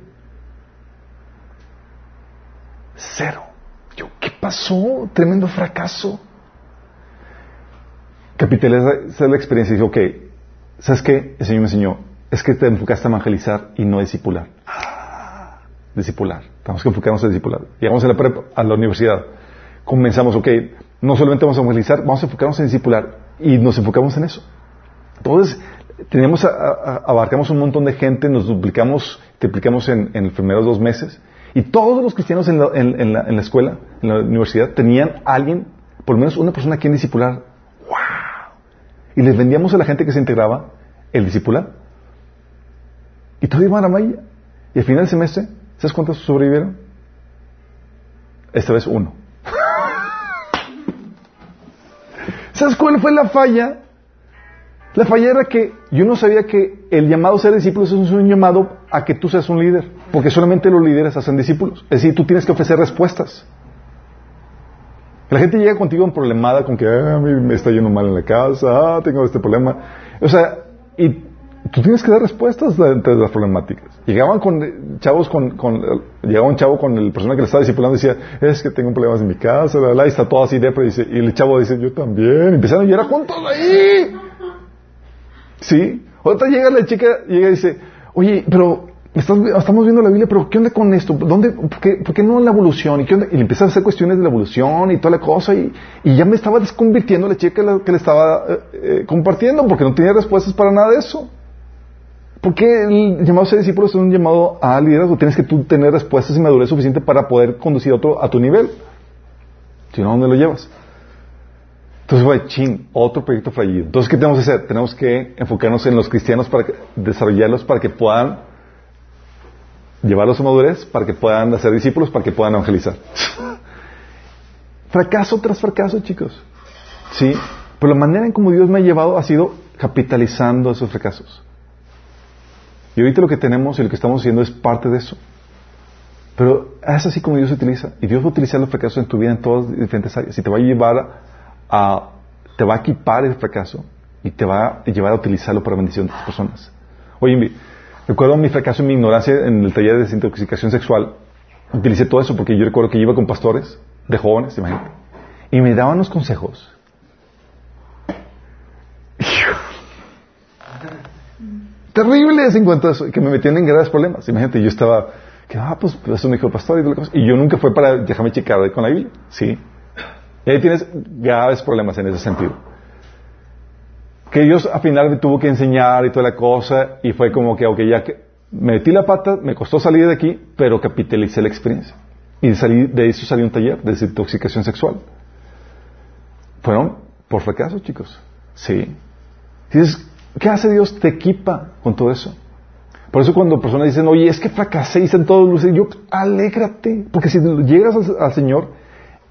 Cero. Yo, ¿qué pasó? Tremendo fracaso. Capitalizé la experiencia y dije, ok, ¿sabes qué? El Señor me enseñó. Es que te enfocaste a evangelizar y no a discipular. Ah, discipular. Tenemos que enfocarnos a discipular. Llegamos a la, prepa, a la universidad. Comenzamos, ok, no solamente vamos a evangelizar, vamos a enfocarnos en discipular. Y nos enfocamos en eso. Entonces, a- abarcamos un montón de gente, nos duplicamos, triplicamos en, en los dos meses, y todos los cristianos en la, en- en la- en la escuela, en la universidad, tenían alguien, por lo menos una persona a quien discipular. ¡Wow! Y les vendíamos a la gente que se integraba el discipular. Y todo iba a la malla. Y al final del semestre, ¿sabes cuántos sobrevivieron? Esta vez uno. ¿Sabes cuál fue la falla? La falla era que yo no sabía que el llamado a ser discípulos es un llamado a que tú seas un líder, porque solamente los líderes hacen discípulos. Es decir, tú tienes que ofrecer respuestas. La gente llega contigo en problemada con que "Ah, me está yendo mal en la casa, ah, tengo este problema. O sea, y tú tienes que dar respuestas de las problemáticas. Llegaban con eh, chavos con, con llegaba un chavo con el persona que le estaba discipulando y decía, es que tengo problemas en mi casa, la, la, y está todo así depre, y, dice, y el chavo dice, yo también. Y empezaron a llorar juntos ahí. Sí. Otra llega la chica, llega y dice, oye, pero estás- estamos viendo la Biblia, pero ¿qué onda con esto? ¿Dónde, por, qué, por qué no la evolución? ¿Y, qué onda? y le empieza a hacer cuestiones de la evolución y toda la cosa, y, y ya me estaba desconvirtiendo la chica que le estaba eh, eh, compartiendo, porque no tenía respuestas para nada de eso. Porque el llamado a ser discípulo es un llamado a liderazgo. Tienes que tú tener respuestas y madurez suficiente para poder conducir a otro a tu nivel. Si no, ¿dónde lo llevas? Entonces, güey, chin, otro proyecto fallido. Entonces, ¿qué tenemos que hacer? Tenemos que enfocarnos en los cristianos para desarrollarlos para que puedan llevarlos a madurez, para que puedan hacer discípulos, para que puedan evangelizar. fracaso tras fracaso, chicos. Sí, pero la manera en como Dios me ha llevado ha sido capitalizando esos fracasos. Y ahorita lo que tenemos y lo que estamos haciendo es parte de eso. Pero es así como Dios utiliza. Y Dios va a utilizar los fracasos en tu vida en todas las diferentes áreas. Y te va a llevar a, te va a equipar el fracaso y te va a llevar a utilizarlo para bendición de otras personas. Oye, recuerdo mi fracaso y mi ignorancia en el taller de desintoxicación sexual. Utilicé todo eso porque yo recuerdo que iba con pastores de jóvenes, imagínate. Y me daban los consejos. Terribles en cuanto a eso, que me metían en graves problemas. Imagínate, yo estaba, que, ah, pues eso me dijo el pastor y toda la cosa. Y yo nunca fue para dejarme checar con la Biblia, ¿sí? Y ahí tienes graves problemas en ese sentido. Que Dios al final me tuvo que enseñar y toda la cosa, y fue como que, ok, ya que me metí la pata, me costó salir de aquí, pero capitalicé la experiencia. Y salí, de eso salió un taller de desintoxicación sexual. Fueron por fracaso, chicos. Sí. Dices, ¿qué hace Dios? Te equipa con todo eso. Por eso cuando personas dicen, oye, es que fracasé están todos luces, yo, alégrate, porque si llegas al, Señor,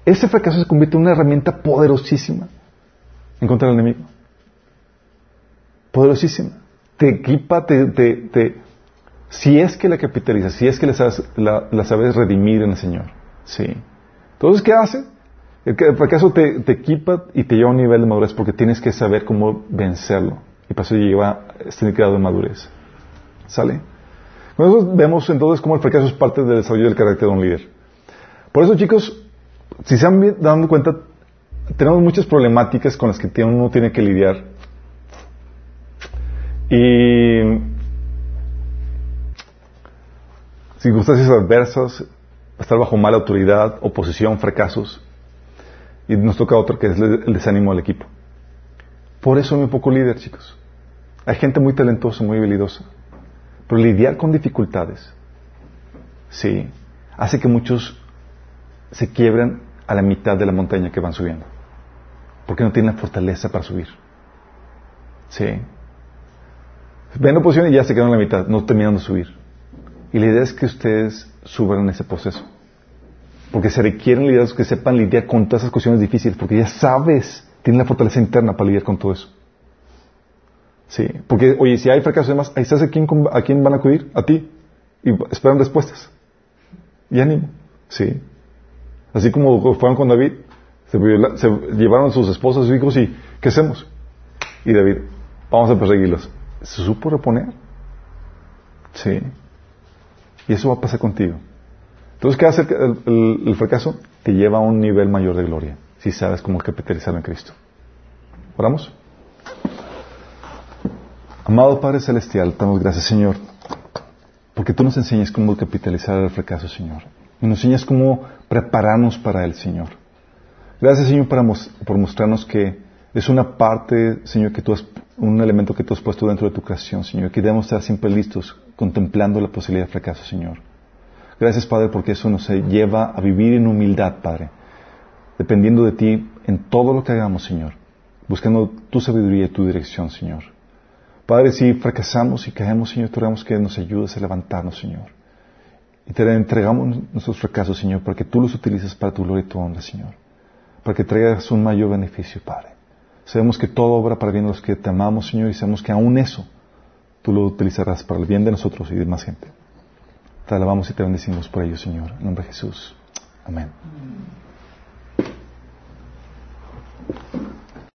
ese fracaso se convierte en una herramienta poderosísima en contra del enemigo. Poderosísima. Te equipa, te, te, si es que la capitalizas, si es que la sabes, redimir en el Señor. Sí. Entonces, ¿qué hace? El fracaso te equipa y te lleva a un nivel de madurez porque tienes que saber cómo vencerlo. Y para eso lleva este grado de madurez. ¿Sale? Nosotros vemos entonces cómo el fracaso es parte del desarrollo del carácter de un líder. Por eso, chicos, si se han dado cuenta, tenemos muchas problemáticas con las que uno tiene que lidiar. Y circunstancias adversas, estar bajo mala autoridad, oposición, fracasos. Y nos toca otro que es el desánimo del equipo. Por eso hay muy poco líder, chicos. Hay gente muy talentosa, muy habilidosa. Pero lidiar con dificultades, sí, hace que muchos se quiebran a la mitad de la montaña que van subiendo. Porque no tienen la fortaleza para subir. Sí. Ven la oposición y ya se quedan a la mitad, no terminan de subir. Y la idea es que ustedes suban en ese proceso. Porque se requieren liderazgos que sepan lidiar con todas esas cuestiones difíciles, porque ya sabes, tienen la fortaleza interna para lidiar con todo eso. Sí, porque, oye, si hay fracaso además, ahí sabes a quién, a quién van a acudir, a ti, y esperan respuestas. Y ánimo, sí. Así como fueron con David, se, llevaron a sus esposas, sus hijos, y ¿qué hacemos? Y David, vamos a perseguirlos. ¿Se supo reponer? Sí. Y eso va a pasar contigo. Entonces, ¿qué hace el, fracaso? Te lleva a un nivel mayor de gloria, si sabes cómo capitalizar en Cristo. ¿Oramos? Amado Padre Celestial, damos gracias, Señor, porque tú nos enseñas cómo capitalizar el fracaso, Señor. Y nos enseñas cómo prepararnos para él, Señor. Gracias, Señor, por mostrarnos que es una parte, Señor, que tú has, un elemento que tú has puesto dentro de tu creación, Señor, que debemos estar siempre listos, contemplando la posibilidad de fracaso, Señor. Gracias, Padre, porque eso nos lleva a vivir en humildad, Padre, dependiendo de ti en todo lo que hagamos, Señor, buscando tu sabiduría y tu dirección, Señor. Padre, si fracasamos y caemos, Señor, te rogamos que nos ayudes a levantarnos, Señor. Y te entregamos nuestros fracasos, Señor, para que tú los utilices para tu gloria y tu honra, Señor. Para que traigas un mayor beneficio, Padre. Sabemos que todo obra para el bien de los que te amamos, Señor, y sabemos que aún eso tú lo utilizarás para el bien de nosotros y de más gente. Te alabamos y te bendecimos por ello, Señor. En nombre de Jesús. Amén.